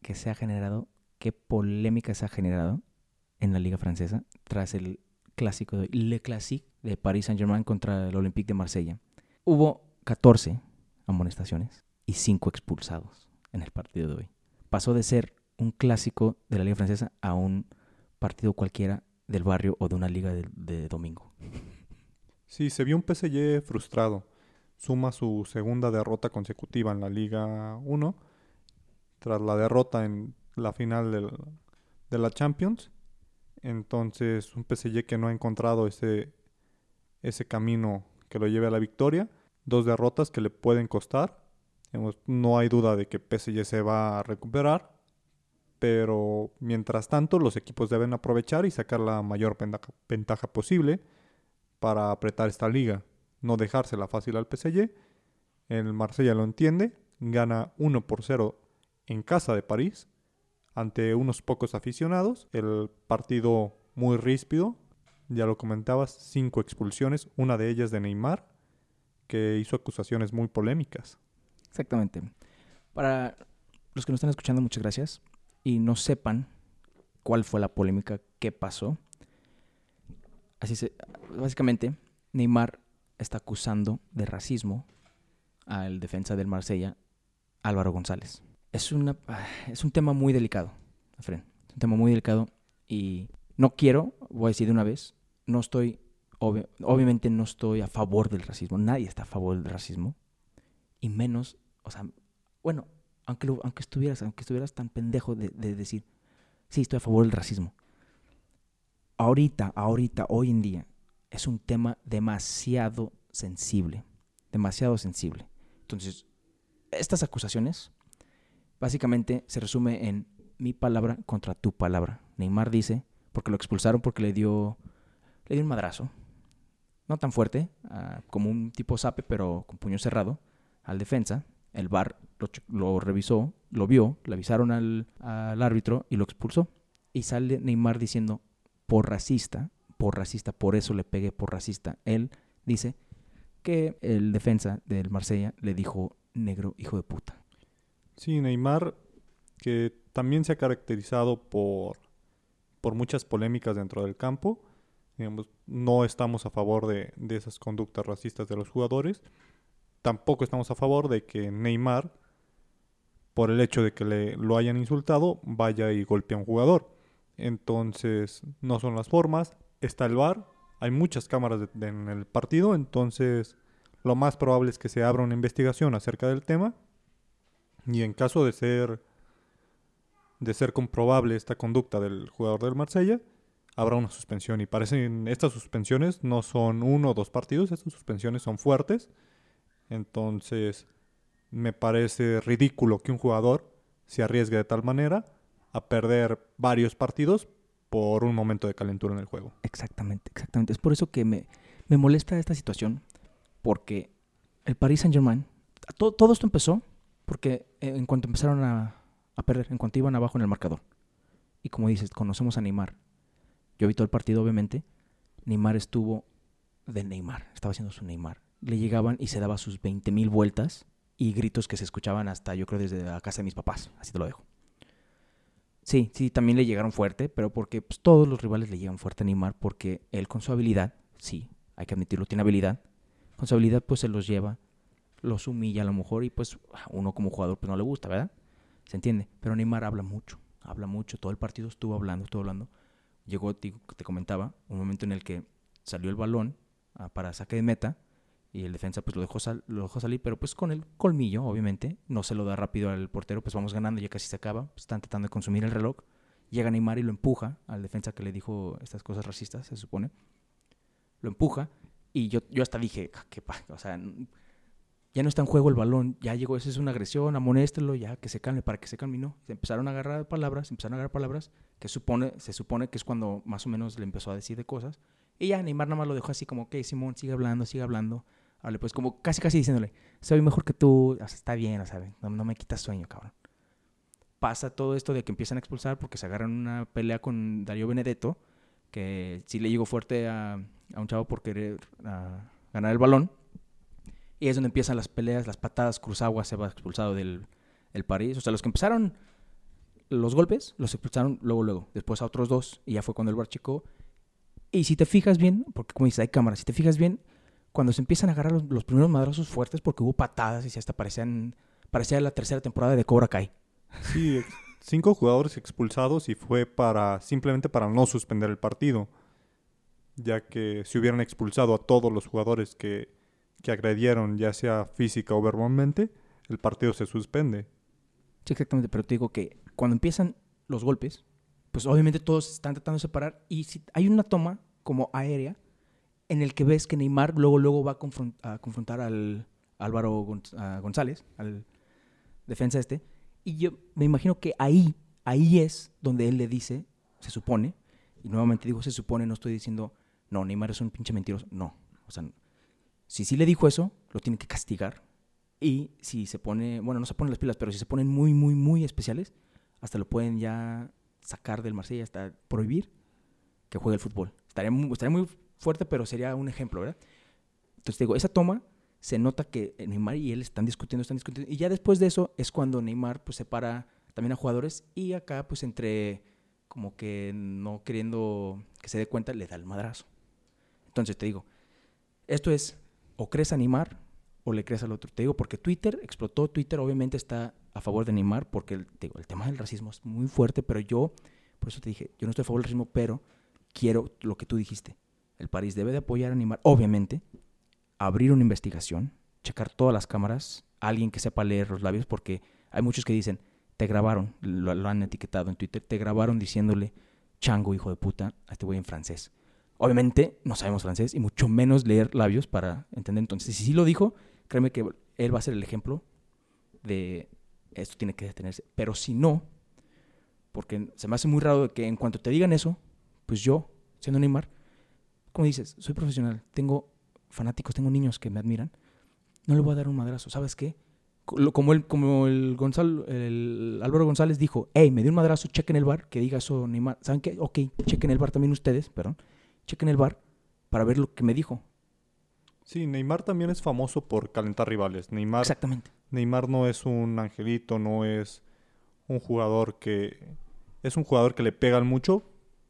Speaker 1: que se ha generado, qué polémica se ha generado en la Liga Francesa tras el clásico de Le Classique de Paris Saint-Germain contra el Olympique de Marsella. Hubo 14 amonestaciones y 5 expulsados en el partido de hoy. Pasó de ser un clásico de la Liga Francesa a un partido cualquiera del barrio o de una liga de, de domingo.
Speaker 2: Sí, se vio un PSG frustrado. Suma su segunda derrota consecutiva en la Liga 1 tras la derrota en la final de la Champions. Entonces, un PSG que no ha encontrado ese, ese camino que lo lleve a la victoria. Dos derrotas que le pueden costar. No hay duda de que PSG se va a recuperar. Pero mientras tanto, los equipos deben aprovechar y sacar la mayor ventaja posible para apretar esta liga. No dejársela fácil al PSG. El Marsella lo entiende. Gana 1 por 0 en casa de París ante unos pocos aficionados. El partido muy ríspido, ya lo comentabas, cinco expulsiones, una de ellas de Neymar, que hizo acusaciones muy polémicas.
Speaker 1: Exactamente. Para los que nos están escuchando, muchas gracias. Y no sepan cuál fue la polémica que pasó. Así se, básicamente, Neymar está acusando de racismo al defensa del Marsella, Álvaro González es, una, ah, es un tema muy delicado, Efren. Es un tema muy delicado y no quiero, voy a decir de una vez, no estoy, obviamente no estoy a favor del racismo, nadie está a favor del racismo, y menos, o sea, bueno, aunque, aunque, estuvieras, aunque estuvieras tan pendejo de, de decir, sí, estoy a favor del racismo. Ahorita, ahorita, hoy en día, es un tema demasiado sensible, demasiado sensible. Entonces, estas acusaciones Básicamente se resume en mi palabra contra tu palabra. Neymar dice, porque lo expulsaron porque le dio, le dio un madrazo. No tan fuerte, ah, como un tipo sape, pero con puño cerrado, al defensa. El VAR lo, revisó, lo vio, le avisaron al, al árbitro y lo expulsó. Y sale Neymar diciendo, por racista, por racista, por eso le pegué por racista. Él dice que el defensa del Marsella le dijo negro hijo de puta.
Speaker 2: Sí, Neymar, que también se ha caracterizado por, por muchas polémicas dentro del campo. no estamos a favor de, de, esas conductas racistas de los jugadores. Tampoco estamos a favor de que Neymar, por el hecho de que le, lo hayan insultado, vaya y golpee a un jugador. Entonces, no son las formas. Está el VAR, hay muchas cámaras en el partido, entonces lo más probable es que se abra una investigación acerca del tema y en caso de ser de ser comprobable esta conducta del jugador del Marsella, habrá una suspensión. Y parecen, estas suspensiones no son uno o dos partidos, estas suspensiones son fuertes. Entonces, me parece ridículo que un jugador se arriesgue de tal manera a perder varios partidos por un momento de calentura en el juego.
Speaker 1: Exactamente, exactamente. Es por eso que me, me molesta esta situación, porque el Paris Saint Germain, todo, esto empezó porque eh, en cuanto empezaron a, perder, en cuanto iban abajo en el marcador. Y como dices, conocemos a Neymar. Yo vi todo el partido, obviamente. Neymar estuvo de Neymar, estaba haciendo su Neymar. Le llegaban y se daba sus 20 mil vueltas y gritos que se escuchaban hasta, yo creo, desde la casa de mis papás. Así te lo dejo. Sí, sí, también le llegaron fuerte, pero porque pues, todos los rivales le llegan fuerte a Neymar, porque él con su habilidad, sí, hay que admitirlo, tiene habilidad. Con su habilidad, pues se los lleva los humilla a lo mejor y pues uno como jugador pues no le gusta, ¿verdad? ¿Se entiende? Pero Neymar habla mucho, habla mucho, todo el partido estuvo hablando, estuvo hablando. Llegó, te, te comentaba, un momento en el que salió el balón ah, para saque de meta y el defensa pues lo dejó, salir, pero pues con el colmillo, obviamente, no se lo da rápido al portero, pues vamos ganando, ya casi se acaba, pues, están tratando de consumir el reloj. Llega Neymar y lo empuja al defensa que le dijo estas cosas racistas, se supone. Lo empuja y yo, yo hasta dije, qué o sea, ya no está en juego el balón, ya llegó, esa es una agresión, amonéstelo, ya que se calme, para que se calme, no. Empezaron a agarrar palabras, empezaron a agarrar palabras, que supone, se supone que es cuando más o menos le empezó a decir de cosas. Y ya Neymar nada más lo dejó así como, que Simón, sigue hablando, sigue hablando. Pues como casi casi diciéndole, soy mejor que tú, está bien, ¿sabes? No, no me quitas sueño, cabrón. Pasa todo esto de que empiezan a expulsar porque se agarran una pelea con Darío Benedetto, que sí le llegó fuerte a, un chavo por querer ganar el balón y es donde empiezan las peleas, las patadas. Cruzagua se va expulsado del el París. O sea, los que empezaron los golpes, los expulsaron luego, luego. Después a otros dos. Y ya fue cuando el bar chico. Y si te fijas bien, porque como dices, hay cámaras. Si te fijas bien, cuando se empiezan a agarrar los, primeros madrazos fuertes, porque hubo patadas y si hasta parecían. Parecía la tercera temporada de Cobra Kai.
Speaker 2: Sí, cinco jugadores expulsados y fue para simplemente para no suspender el partido, ya que si hubieran expulsado a todos los jugadores que que agredieron, ya sea física o verbalmente, el partido se suspende.
Speaker 1: Sí, exactamente, pero te digo que cuando empiezan los golpes, pues obviamente todos están tratando de separar y si hay una toma como aérea en el que ves que Neymar luego luego va a, a confrontar al Álvaro a González, al defensa este, y yo me imagino que ahí, ahí es donde él le dice, se supone, y nuevamente digo se supone, no estoy diciendo, no, Neymar es un pinche mentiroso, no, o sea, si sí le dijo eso, lo tiene que castigar, y si se pone, bueno, no se ponen las pilas, pero si se ponen muy, muy, muy especiales, hasta lo pueden ya sacar del Marsella, hasta prohibir que juegue el fútbol. Estaría estaría muy fuerte, pero sería un ejemplo, ¿verdad? Entonces digo, esa toma se nota que Neymar y él están discutiendo, están discutiendo. Y ya después de eso es cuando Neymar pues separa también a jugadores y acá pues entre como que no queriendo que se dé cuenta le da el madrazo. Entonces te digo, esto es o crees a Neymar o le crees al otro. Te digo porque Twitter explotó, Twitter obviamente está a favor de Neymar porque el, te digo, el tema del racismo es muy fuerte, pero yo, por eso te dije, yo no estoy a favor del racismo, pero quiero lo que tú dijiste. El París debe de apoyar a Neymar, obviamente, abrir una investigación, checar todas las cámaras, alguien que sepa leer los labios, porque hay muchos que dicen, te grabaron, lo, lo han etiquetado en Twitter, te grabaron diciéndole, chango, hijo de puta, a este güey en francés. Obviamente no sabemos francés y mucho menos leer labios para entender. Entonces, si sí lo dijo, créeme que él va a ser el ejemplo de esto tiene que detenerse. Pero si no, porque se me hace muy raro que en cuanto te digan eso, pues yo, siendo Neymar, como dices, soy profesional, tengo fanáticos, tengo niños que me admiran, no le voy a dar un madrazo. ¿Sabes qué? Como el, como el, Gonzalo, el Álvaro González dijo, hey, me dio un madrazo, chequen el bar, que diga eso Neymar. ¿Saben qué? Ok, chequen el bar también ustedes, perdón. Chequen el bar para ver lo que me dijo.
Speaker 2: Sí, Neymar también es famoso por calentar rivales. Neymar,
Speaker 1: Exactamente.
Speaker 2: Neymar no es un angelito, no es un jugador que... Es un jugador que le pegan mucho,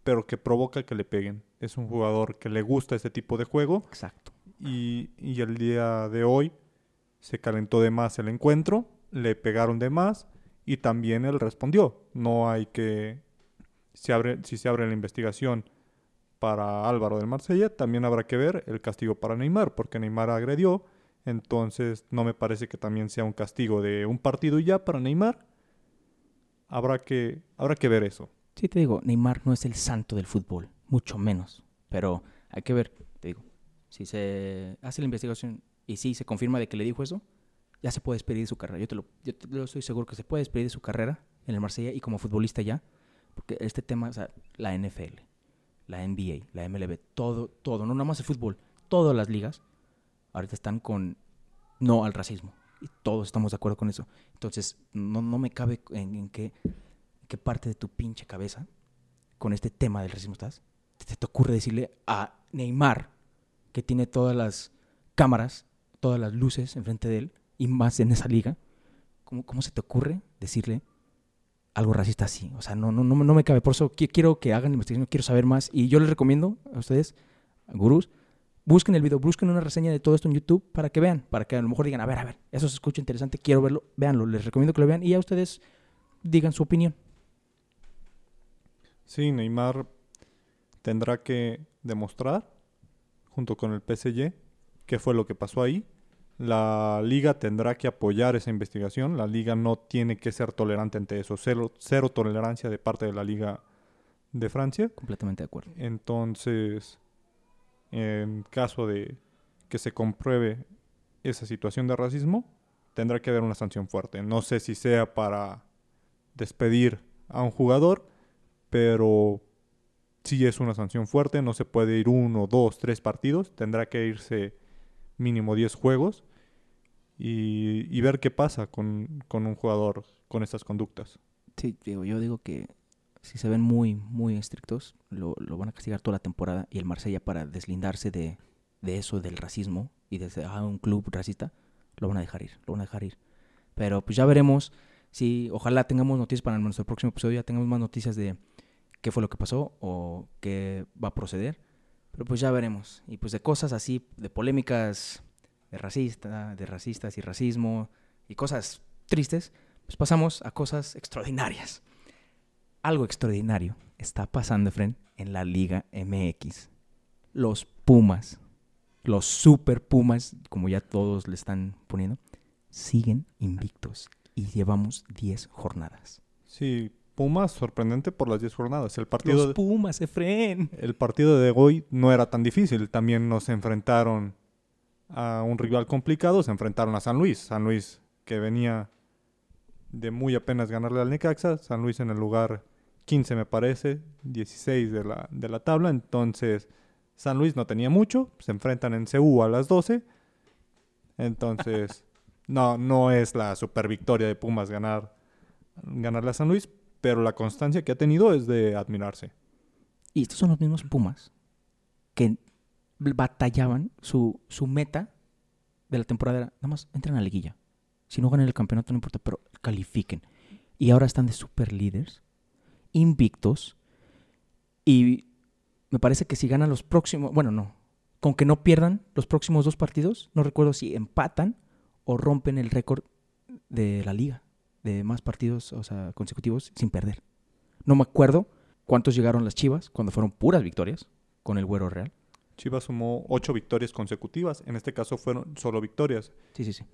Speaker 2: pero que provoca que le peguen. Es un jugador que le gusta ese tipo de juego
Speaker 1: Exacto.
Speaker 2: y, y el día de hoy se calentó de más el encuentro, le pegaron de más y también él respondió. No hay que... Se abre, si se abre la investigación para Álvaro del Marsella, también habrá que ver el castigo para Neymar, porque Neymar agredió, entonces no me parece que también sea un castigo de un partido y ya para Neymar. Habrá que, habrá que ver eso.
Speaker 1: Sí, te digo, Neymar no es el santo del fútbol, mucho menos. Pero hay que ver, te digo, si se hace la investigación y si se confirma de que le dijo eso, ya se puede despedir de su carrera. Yo te lo, yo lo estoy seguro que se puede despedir de su carrera en el Marsella y como futbolista ya, porque este tema, o sea, la NFL, la NBA, la MLB, todo, todo, no nada más el fútbol, todas las ligas, ahorita están con no al racismo. Y todos estamos de acuerdo con eso. Entonces, no, no me cabe en, en qué, en qué parte de tu pinche cabeza con este tema del racismo estás. Te, te ocurre decirle a Neymar, que tiene todas las cámaras, todas las luces enfrente de él, y más en esa liga, ¿cómo, cómo se te ocurre decirle algo racista así? O sea, no, no, no, no me cabe. Por eso qui- quiero que hagan investigación, quiero saber más. Y yo les recomiendo a ustedes, gurús, busquen el video, busquen una reseña de todo esto en YouTube para que vean, para que a lo mejor digan, a ver, a ver, eso se escucha interesante, quiero verlo, véanlo, les recomiendo que lo vean y ya ustedes digan su opinión.
Speaker 2: Sí, Neymar tendrá que demostrar, junto con el PSG, qué fue lo que pasó ahí. La liga tendrá que apoyar esa investigación. La liga no tiene que ser tolerante ante eso. Cero, cero tolerancia de parte de la liga de Francia.
Speaker 1: Completamente de acuerdo.
Speaker 2: Entonces, en caso de que se compruebe esa situación de racismo, tendrá que haber una sanción fuerte. No sé si sea para despedir a un jugador, pero sí es una sanción fuerte. No se puede ir uno, dos, tres partidos. Tendrá que irse mínimo 10 juegos y, y ver qué pasa con, con un jugador con estas conductas.
Speaker 1: Sí, digo, yo digo que si se ven muy, muy estrictos, lo, lo van a castigar toda la temporada y el Marsella para deslindarse de, de eso, del racismo y de ah, un club racista, lo van a dejar ir, lo van a dejar ir. Pero pues ya veremos si, ojalá tengamos noticias para nuestro próximo episodio, ya tengamos más noticias de qué fue lo que pasó o qué va a proceder. Pero pues ya veremos. Y pues de cosas así, de polémicas de racista, de racistas y racismo y cosas tristes, pues pasamos a cosas extraordinarias. Algo extraordinario está pasando, Efren, en la Liga MX. Los Pumas los super Pumas, como ya todos le están poniendo, siguen invictos y llevamos 10 jornadas.
Speaker 2: Sí, Pumas sorprendente por las 10 jornadas. El partido,
Speaker 1: Los
Speaker 2: de,
Speaker 1: Pumas, Efren.
Speaker 2: el partido de hoy no era tan difícil. También nos enfrentaron a un rival complicado. Se enfrentaron a San Luis. San Luis que venía de muy apenas ganarle al Necaxa. San Luis en el lugar 15 me parece, 16 de la, de la tabla. Entonces San Luis no tenía mucho. Se enfrentan en CU a las 12. Entonces *laughs* no, no es la super victoria de Pumas ganar, ganarle a San Luis. Pero la constancia que ha tenido es de admirarse.
Speaker 1: Y estos son los mismos Pumas que batallaban su, su meta de la temporada. Nada más entren a la liguilla. Si no ganan el campeonato no importa, pero califiquen. Y ahora están de super líderes, invictos. Y me parece que si ganan los próximos, bueno, no, con que no pierdan los próximos dos partidos, no recuerdo si empatan o rompen el récord de la liga, de más partidos, o sea, consecutivos sin perder. No me acuerdo cuántos llegaron las Chivas cuando fueron puras victorias con el Güero Real.
Speaker 2: Chivas sumó ocho victorias consecutivas. En este caso fueron solo victorias.
Speaker 1: Sí, sí, sí.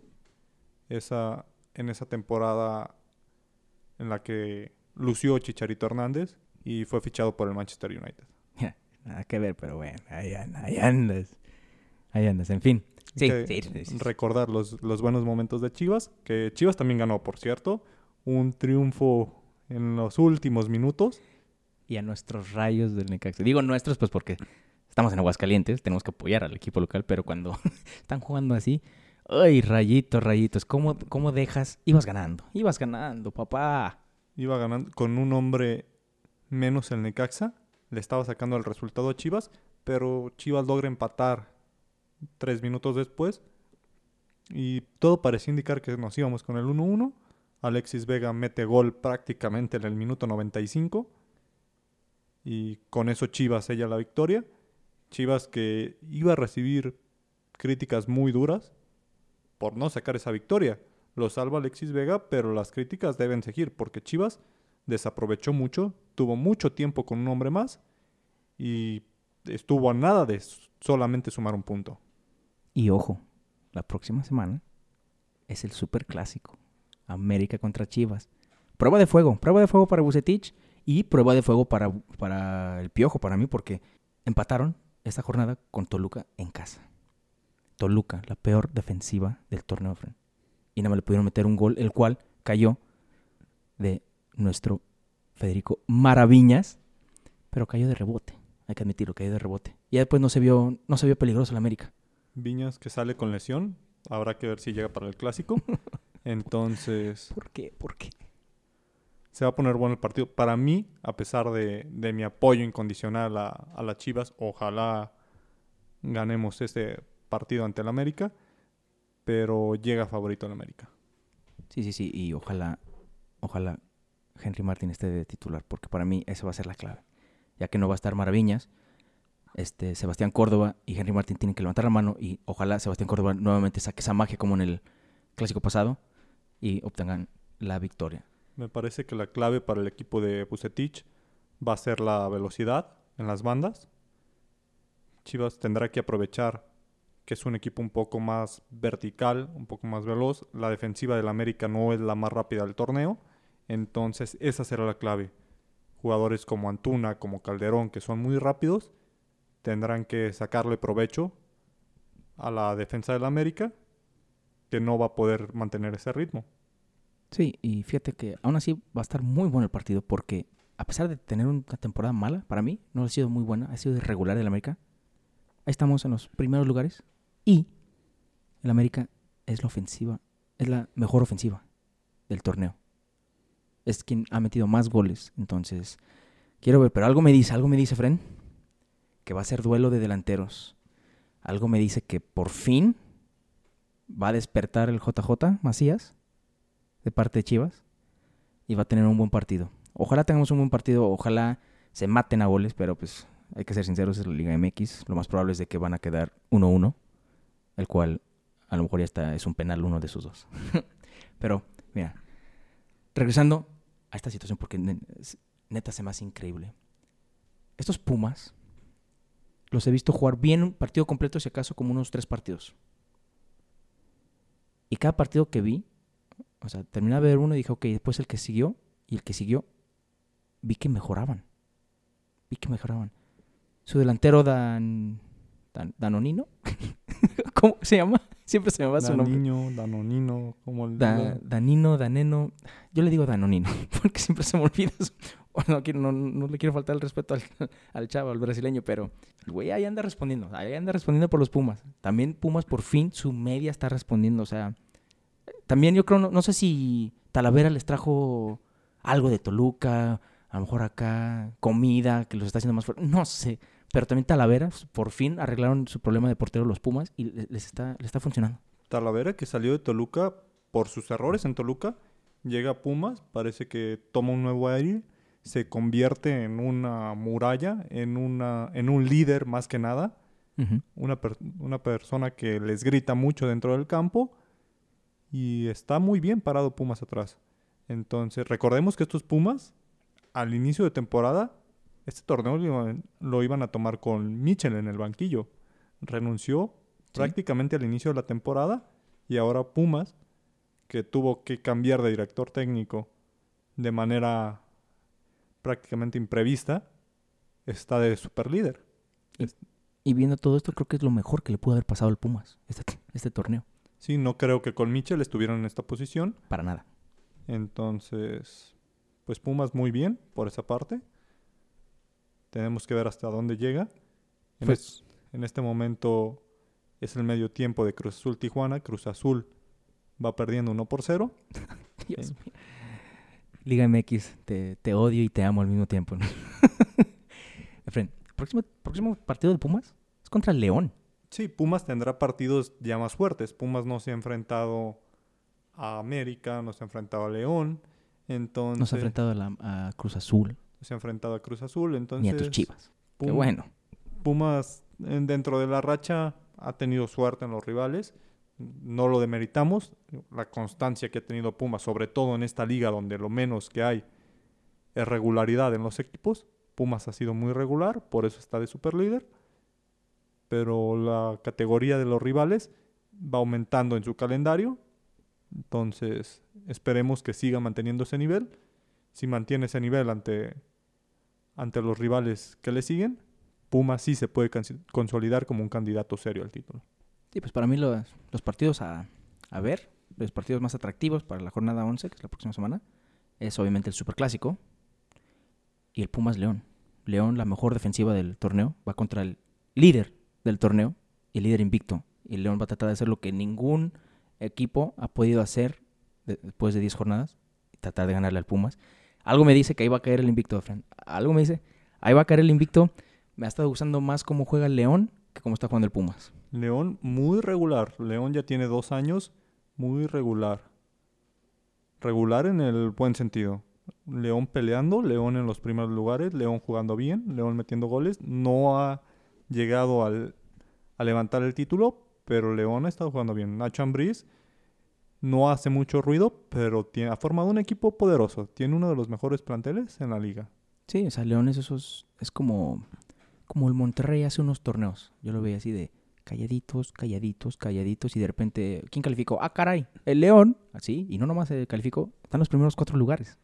Speaker 2: Esa, en esa temporada en la que lució Chicharito Hernández y fue fichado por el Manchester United. *laughs*
Speaker 1: Nada que ver, pero bueno, ahí, andas, ahí andas. Ahí andas, en fin. Sí,
Speaker 2: que
Speaker 1: sí, sí, sí.
Speaker 2: Recordar los, los buenos momentos de Chivas, que Chivas también ganó, por cierto, un triunfo en los últimos minutos.
Speaker 1: Y a nuestros rayos del Necaxa. Digo nuestros, pues porque estamos en Aguascalientes, tenemos que apoyar al equipo local, pero cuando *laughs* están jugando así, ay, rayitos, rayitos, ¿cómo, ¿cómo dejas? Ibas ganando, ibas ganando, papá.
Speaker 2: Iba ganando con un hombre menos el Necaxa. Le estaba sacando el resultado a Chivas, pero Chivas logra empatar tres minutos después. Y todo parecía indicar que nos íbamos con el 1-1. Alexis Vega mete gol prácticamente en el minuto 95. Y con eso Chivas sella la victoria. Chivas que iba a recibir críticas muy duras por no sacar esa victoria. Lo salva Alexis Vega, pero las críticas deben seguir porque Chivas desaprovechó mucho, tuvo mucho tiempo con un hombre más y estuvo a nada de solamente sumar un punto.
Speaker 1: Y ojo, la próxima semana es el super clásico. América contra Chivas. Prueba de fuego, prueba de fuego para Bucetich y prueba de fuego para, para el Piojo, para mí, porque empataron esta jornada con Toluca en casa. Toluca, la peor defensiva del torneo. Y nada más le pudieron meter un gol, el cual cayó de nuestro Federico Maraviñas, pero cayó de rebote. Hay que admitirlo, cayó de rebote. Y después no se vio, no se vio peligroso el América.
Speaker 2: Viñas que sale con lesión, habrá que ver si llega para el clásico. *laughs* Entonces,
Speaker 1: ¿Por qué? ¿Por qué?
Speaker 2: se va a poner bueno el partido. Para mí, a pesar de, de mi apoyo incondicional a, a las Chivas, ojalá ganemos este partido ante el América, pero llega favorito el América.
Speaker 1: Sí, sí, sí. Y ojalá, ojalá Henry Martin esté de titular, porque para mí esa va a ser la clave. Ya que no va a estar Maraviñas, este, Sebastián Córdoba y Henry Martin tienen que levantar la mano y ojalá Sebastián Córdoba nuevamente saque esa magia como en el clásico pasado y obtengan la victoria.
Speaker 2: Me parece que la clave para el equipo de Bucetich va a ser la velocidad en las bandas. Chivas tendrá que aprovechar que es un equipo un poco más vertical, un poco más veloz. La defensiva del América no es la más rápida del torneo. Entonces esa será la clave. Jugadores como Antuna, como Calderón, que son muy rápidos, tendrán que sacarle provecho a la defensa del América, que no va a poder mantener ese ritmo.
Speaker 1: Sí, y fíjate que aún así va a estar muy bueno el partido porque a pesar de tener una temporada mala, para mí no ha sido muy buena, ha sido irregular el América. Ahí estamos en los primeros lugares y el América es la ofensiva, es la mejor ofensiva del torneo. Es quien ha metido más goles, entonces quiero ver, pero algo me dice, algo me dice Fren, que va a ser duelo de delanteros. Algo me dice que por fin va a despertar el JJ Macías de parte de Chivas y va a tener un buen partido. Ojalá tengamos un buen partido, ojalá se maten a goles, pero pues hay que ser sinceros, es la Liga MX. Lo más probable es de que van a quedar 1-1, el cual a lo mejor ya está, es un penal uno de sus dos. *laughs* pero, mira, regresando a esta situación, porque ne- neta se me hace increíble. Estos Pumas los he visto jugar bien un partido completo, si acaso, como unos tres partidos. Y cada partido que vi, o sea, terminé de ver uno y dije, ok, después el que siguió y el que siguió, vi que mejoraban. Vi que mejoraban. Su delantero Dan, Dan- Danonino, *laughs* ¿cómo se llama? Siempre se me va su nombre.
Speaker 2: Danino, Danonino, como el...
Speaker 1: Da- Danino, Daneno. Yo le digo Danonino, *laughs* porque siempre se me olvida. su- *laughs* no, le quiero faltar el respeto *laughs* al, chavo, al brasileño, pero el güey ahí anda respondiendo. Ahí anda respondiendo por los Pumas. También Pumas, por fin, su media está respondiendo. O sea, también yo creo, no, sé si Talavera les trajo algo de Toluca, a lo mejor acá, comida, que los está haciendo más fuertes. No sé. Pero también Talavera, por fin, arreglaron su problema de portero los Pumas y le- les está, les está funcionando.
Speaker 2: Talavera, que salió de Toluca por sus errores en Toluca, llega a Pumas, parece que toma un nuevo aire, se convierte en una muralla, en, una, en un líder más que nada, una, per- una persona que les grita mucho dentro del campo y está muy bien parado Pumas atrás. Entonces, recordemos que estos Pumas, al inicio de temporada, este torneo lo iban, lo iban a tomar con Mitchell en el banquillo. Renunció
Speaker 1: Sí.
Speaker 2: prácticamente al inicio de la temporada y ahora Pumas, que tuvo que cambiar de director técnico de manera prácticamente imprevista, está de superlíder.
Speaker 1: Y viendo todo esto, creo que es lo mejor que le pudo haber pasado al Pumas, este, este torneo.
Speaker 2: Sí, no creo que con Mitchell estuvieran en esta posición.
Speaker 1: Para nada.
Speaker 2: Entonces, pues Pumas muy bien por esa parte. Tenemos que ver hasta dónde llega. En,
Speaker 1: Pues-
Speaker 2: es- en este momento es el medio tiempo de Cruz Azul Tijuana. Cruz Azul va perdiendo 1 por 0. *laughs*
Speaker 1: Dios mío. Liga MX, te, te odio y te amo al mismo tiempo. ¿no? *laughs* Efren, próximo, próximo partido de Pumas es contra el León.
Speaker 2: Sí, Pumas tendrá partidos ya más fuertes. Pumas no se ha enfrentado a América, no se ha enfrentado a León. Entonces,
Speaker 1: Nos ha enfrentado a, la- a Cruz Azul
Speaker 2: se ha enfrentado a Cruz Azul. Entonces,
Speaker 1: ni a tus chivas. Qué
Speaker 2: Pum-
Speaker 1: bueno.
Speaker 2: Pumas en- dentro de la racha ha tenido suerte en los rivales. No lo demeritamos. La constancia que ha tenido Pumas, sobre todo en esta liga donde lo menos que hay es regularidad en los equipos. Pumas ha sido muy regular, por eso está de superlíder. Pero la categoría de los rivales va aumentando en su calendario. Entonces, esperemos que siga manteniendo ese nivel. Si mantiene ese nivel ante, ante los rivales que le siguen, Pumas sí se puede consolidar como un candidato serio al título.
Speaker 1: Sí, pues para mí los, partidos a, a ver, los partidos más atractivos para la jornada 11, que es la próxima semana, es obviamente el Superclásico y el Pumas León. León, la mejor defensiva del torneo, va contra el líder del torneo el líder invicto. Y León va a tratar de hacer lo que ningún equipo ha podido hacer de- después de 10 jornadas tratar de ganarle al Pumas. Algo me dice que ahí va a caer el invicto, Fran. Algo me dice, ahí va a caer el invicto. Me ha estado gustando más cómo juega el León que cómo está jugando el Pumas.
Speaker 2: León muy regular. León ya tiene dos años muy regular. Regular en el buen sentido. León peleando, León en los primeros lugares, León jugando bien, León metiendo goles. No ha llegado al, a levantar el título, pero León ha estado jugando bien. Nacho Ambriz no hace mucho ruido, pero tiene, ha formado un equipo poderoso. Tiene uno de los mejores planteles en la liga.
Speaker 1: Sí, o sea, León es esos, es como, como el Monterrey hace unos torneos. Yo lo veía así de calladitos, calladitos, calladitos y de repente, ¿quién calificó? Ah, caray, el León, así, y no nomás se calificó, están los primeros cuatro lugares.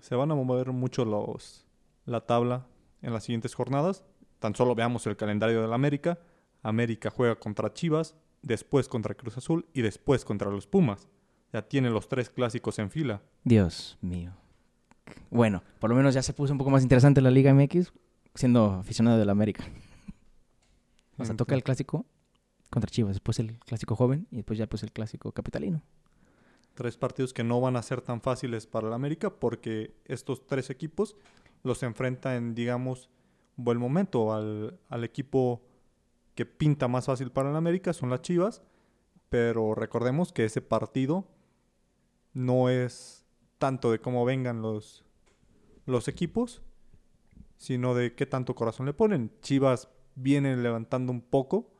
Speaker 2: Se van a mover mucho los, la tabla en las siguientes jornadas. Tan solo veamos el calendario del América. América juega contra Chivas, después contra Cruz Azul y después contra los Pumas. Ya tiene los tres clásicos en fila.
Speaker 1: Dios mío. Bueno, por lo menos ya se puso un poco más interesante la Liga MX siendo aficionado del América. *laughs* O sea, toca el clásico contra Chivas, después el clásico joven y después ya pues el clásico capitalino.
Speaker 2: Tres partidos que no van a ser tan fáciles para el América porque estos tres equipos los enfrenta en, digamos, buen momento. Al, al equipo que pinta más fácil para el América son las Chivas, pero recordemos que ese partido no es tanto de cómo vengan los, los equipos, sino de qué tanto corazón le ponen. Chivas viene levantando un poco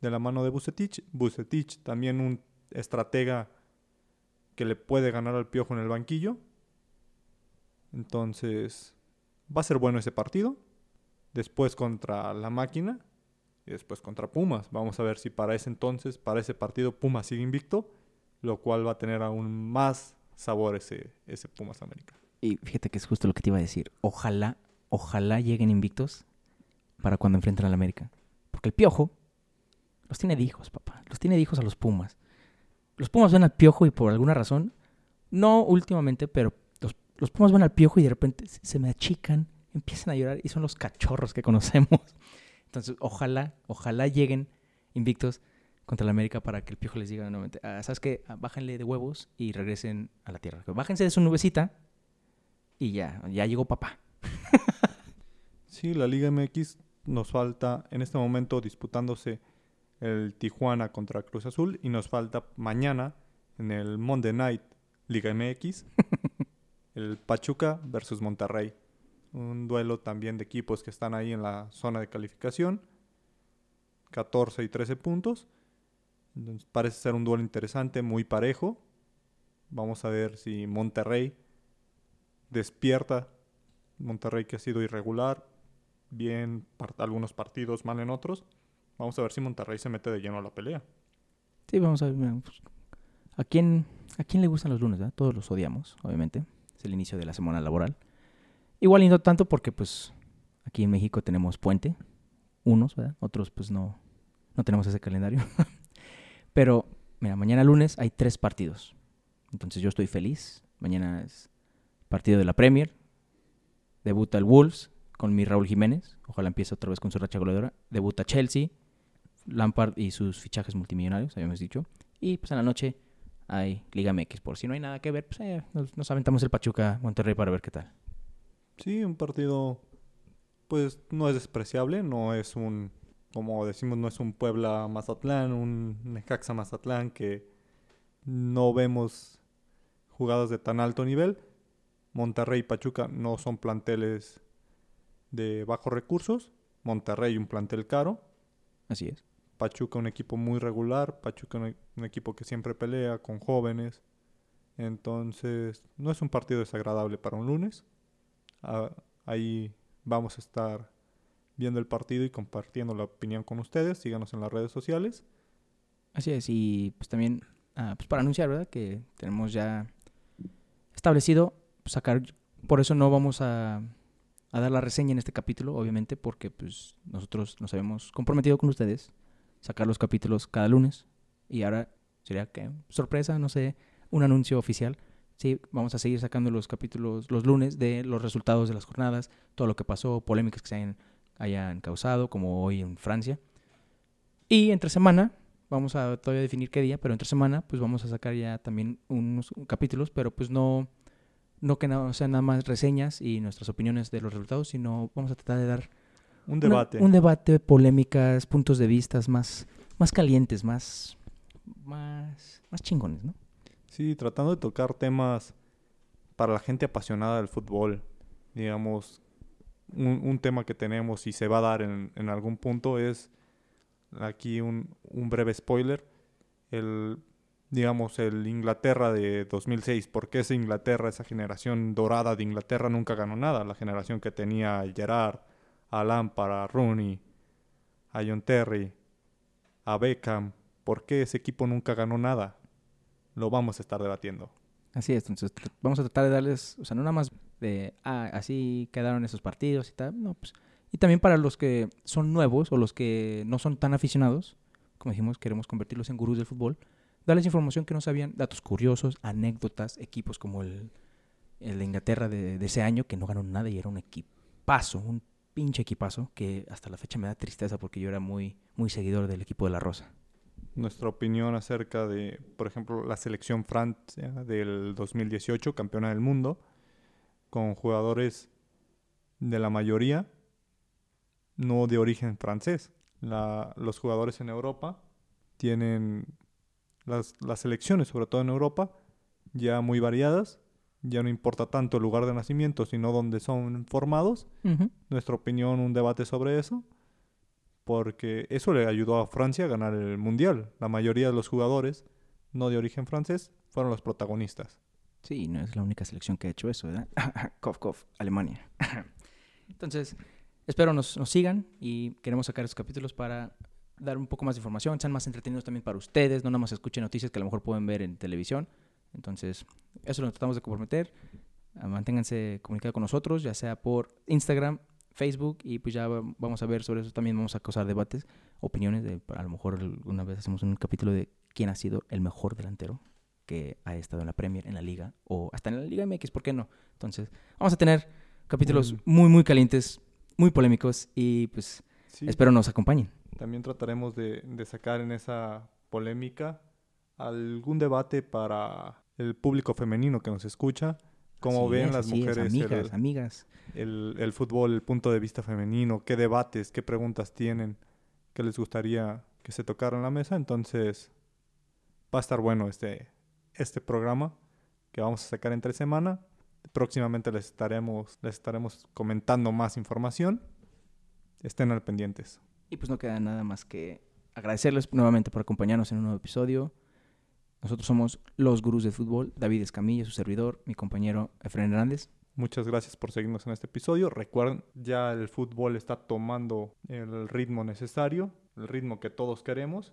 Speaker 2: de la mano de Bucetich. Bucetich también un estratega que le puede ganar al Piojo en el banquillo. Entonces, va a ser bueno ese partido. Después contra la máquina, y después contra Pumas. Vamos a ver si para ese entonces, para ese partido, Pumas sigue invicto, lo cual va a tener aún más sabor ese, ese Pumas América.
Speaker 1: Y fíjate que es justo lo que te iba a decir. Ojalá, ojalá lleguen invictos para cuando enfrenten al América. Porque el Piojo los tiene de hijos, papá. Los tiene de hijos a los Pumas. Los Pumas ven al Piojo y por alguna razón, no últimamente, pero los, los Pumas ven al Piojo y de repente se- me achican, empiezan a llorar y son los cachorros que conocemos. *laughs* Entonces, ojalá, ojalá lleguen invictos contra el América para que el Piojo les diga nuevamente, "Ah, ¿sabes qué? Ah, Bájenle de huevos y regresen a la tierra. Bájense de su nubecita y ya, ya llegó papá. *laughs*
Speaker 2: Sí, la Liga MX nos falta en este momento disputándose el Tijuana contra Cruz Azul y nos falta mañana en el Monday Night Liga MX *laughs* el Pachuca versus Monterrey. Un duelo también de equipos que están ahí en la zona de calificación. 14 y 13 puntos. Entonces, parece ser un duelo interesante, muy parejo. Vamos a ver si Monterrey despierta. Monterrey que ha sido irregular, bien algunos partidos, mal en otros. Vamos a ver si Monterrey se mete de lleno a la pelea.
Speaker 1: Sí, vamos a ver. pues, ¿a, quién, ¿A quién le gustan los lunes? verdad? Todos los odiamos, obviamente. Es el inicio de la semana laboral. Igual y no tanto porque pues aquí en México tenemos puente. Unos, ¿verdad? Otros pues no, no tenemos ese calendario. *laughs* Pero, mira, mañana lunes hay tres partidos. Entonces yo estoy feliz. Mañana es partido de la Premier. Debuta el Wolves con mi Raúl Jiménez. Ojalá empiece otra vez con su racha goleadora. Debuta Chelsea. Lampard y sus fichajes multimillonarios, habíamos dicho. Y pues en la noche hay Liga MX. Por si no hay nada que ver, pues eh, nos, nos aventamos el Pachuca Monterrey para ver qué tal.
Speaker 2: Sí, un partido, pues no es despreciable, no es un, como decimos, no es un Puebla Mazatlán, un Necaxa Mazatlán que no vemos jugadas de tan alto nivel. Monterrey y Pachuca no son planteles de bajos recursos. Monterrey un plantel caro.
Speaker 1: Así es.
Speaker 2: Pachuca un equipo muy regular. Pachuca un, un equipo que siempre pelea con jóvenes. Entonces, no es un partido desagradable para un lunes. Ah, ahí vamos a estar viendo el partido y compartiendo la opinión con ustedes. Síganos en las redes sociales.
Speaker 1: Así es. Y pues también, ah, pues para anunciar, ¿verdad? Que tenemos ya establecido pues, sacar. Por eso no vamos a, a dar la reseña en este capítulo, obviamente, porque pues nosotros nos habíamos comprometido con ustedes sacar los capítulos cada lunes. Y ahora sería que sorpresa, no sé, un anuncio oficial. Sí, vamos a seguir sacando los capítulos los lunes de los resultados de las jornadas, todo lo que pasó, polémicas que se hayan, hayan causado, como hoy en Francia. Y entre semana, vamos a todavía definir qué día, pero entre semana, pues vamos a sacar ya también unos capítulos, pero pues no, no que no sean nada más reseñas y nuestras opiniones de los resultados, sino vamos a tratar de dar
Speaker 2: Un
Speaker 1: una-
Speaker 2: debate.
Speaker 1: un debate, polémicas, puntos de vistas más, más calientes, más, más, más chingones, ¿no?
Speaker 2: Sí, tratando de tocar temas para la gente apasionada del fútbol. Digamos, un, un tema que tenemos y se va a dar en, en algún punto es aquí un, un breve spoiler. El, digamos, el Inglaterra de 2006. ¿Por qué esa Inglaterra, esa generación dorada de Inglaterra nunca ganó nada? La generación que tenía Gerard, a Lampard, a Rooney, a John Terry, a Beckham. ¿Por qué ese equipo nunca ganó nada? Lo vamos a estar debatiendo.
Speaker 1: Así es, entonces vamos a tratar de darles, o sea, no nada más de, ah, así quedaron esos partidos y tal, no, pues, y también para los que son nuevos o los que no son tan aficionados, como dijimos, queremos convertirlos en gurús del fútbol, darles información que no sabían, datos curiosos, anécdotas, equipos como el, el de Inglaterra de, de ese año que no ganó nada y era un equipazo, un pinche equipazo que hasta la fecha me da tristeza porque yo era muy, muy seguidor del equipo de la Rosa.
Speaker 2: Nuestra opinión acerca de, por ejemplo, la selección Francia del 2018, campeona del mundo, con jugadores de la mayoría no de origen francés. La- los jugadores en Europa tienen las, las selecciones, sobre todo en Europa, ya muy variadas. Ya no importa tanto el lugar de nacimiento, sino dónde son formados. Nuestra opinión, un debate sobre eso. Porque eso le ayudó a Francia a ganar el Mundial. La mayoría de los jugadores, no de origen francés, fueron los protagonistas.
Speaker 1: Sí, no es la única selección que ha hecho eso, ¿verdad? *laughs* cof, cof, Alemania. *laughs* Entonces, espero nos, nos sigan y queremos sacar estos capítulos para dar un poco más de información, sean más entretenidos también para ustedes, no nada más escuchen noticias que a lo mejor pueden ver en televisión. Entonces, eso lo tratamos de comprometer. Ah, Manténganse comunicados con nosotros, ya sea por Instagram, Facebook, y pues ya va- vamos a ver sobre eso. También vamos a causar debates, opiniones. De, a lo mejor alguna vez hacemos un capítulo de quién ha sido el mejor delantero que ha estado en la Premier, en la Liga, o hasta en la Liga MX, ¿por qué no? Entonces, vamos a tener capítulos
Speaker 2: Mm.
Speaker 1: muy, muy calientes, muy polémicos, y pues
Speaker 2: Sí,
Speaker 1: espero nos acompañen.
Speaker 2: También trataremos de, de sacar en esa polémica algún debate para el público femenino que nos escucha. Cómo
Speaker 1: Así
Speaker 2: ven
Speaker 1: es,
Speaker 2: las
Speaker 1: así es,
Speaker 2: mujeres
Speaker 1: amigas,
Speaker 2: el,
Speaker 1: amigas.
Speaker 2: el- el fútbol, el punto de vista femenino, qué debates, qué preguntas tienen, qué les gustaría que se tocara en la mesa. Entonces, va a estar bueno este, este programa que vamos a sacar entre semana. Próximamente les estaremos, les estaremos comentando más información. Estén al pendientes.
Speaker 1: Y pues no queda nada más que agradecerles nuevamente por acompañarnos en un nuevo episodio. Nosotros somos los gurús del fútbol, David Escamilla, su servidor, mi compañero Efraín Hernández.
Speaker 2: Muchas gracias por seguirnos en este episodio. Recuerden, ya el fútbol está tomando el ritmo necesario, el ritmo que todos queremos.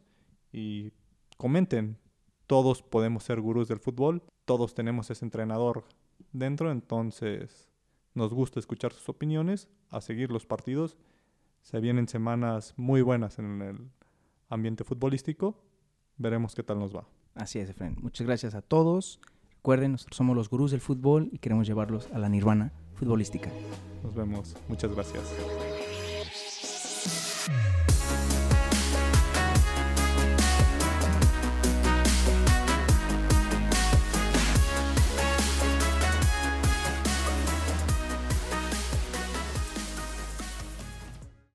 Speaker 2: Y comenten, todos podemos ser gurús del fútbol, todos tenemos ese entrenador dentro, entonces nos gusta escuchar sus opiniones, a seguir los partidos. Se vienen semanas muy buenas en el ambiente futbolístico. Veremos qué tal nos va.
Speaker 1: Así es, Efraín. Muchas gracias a todos. Recuerden, nosotros somos los gurús del fútbol y queremos llevarlos a la nirvana futbolística.
Speaker 2: Nos vemos. Muchas gracias.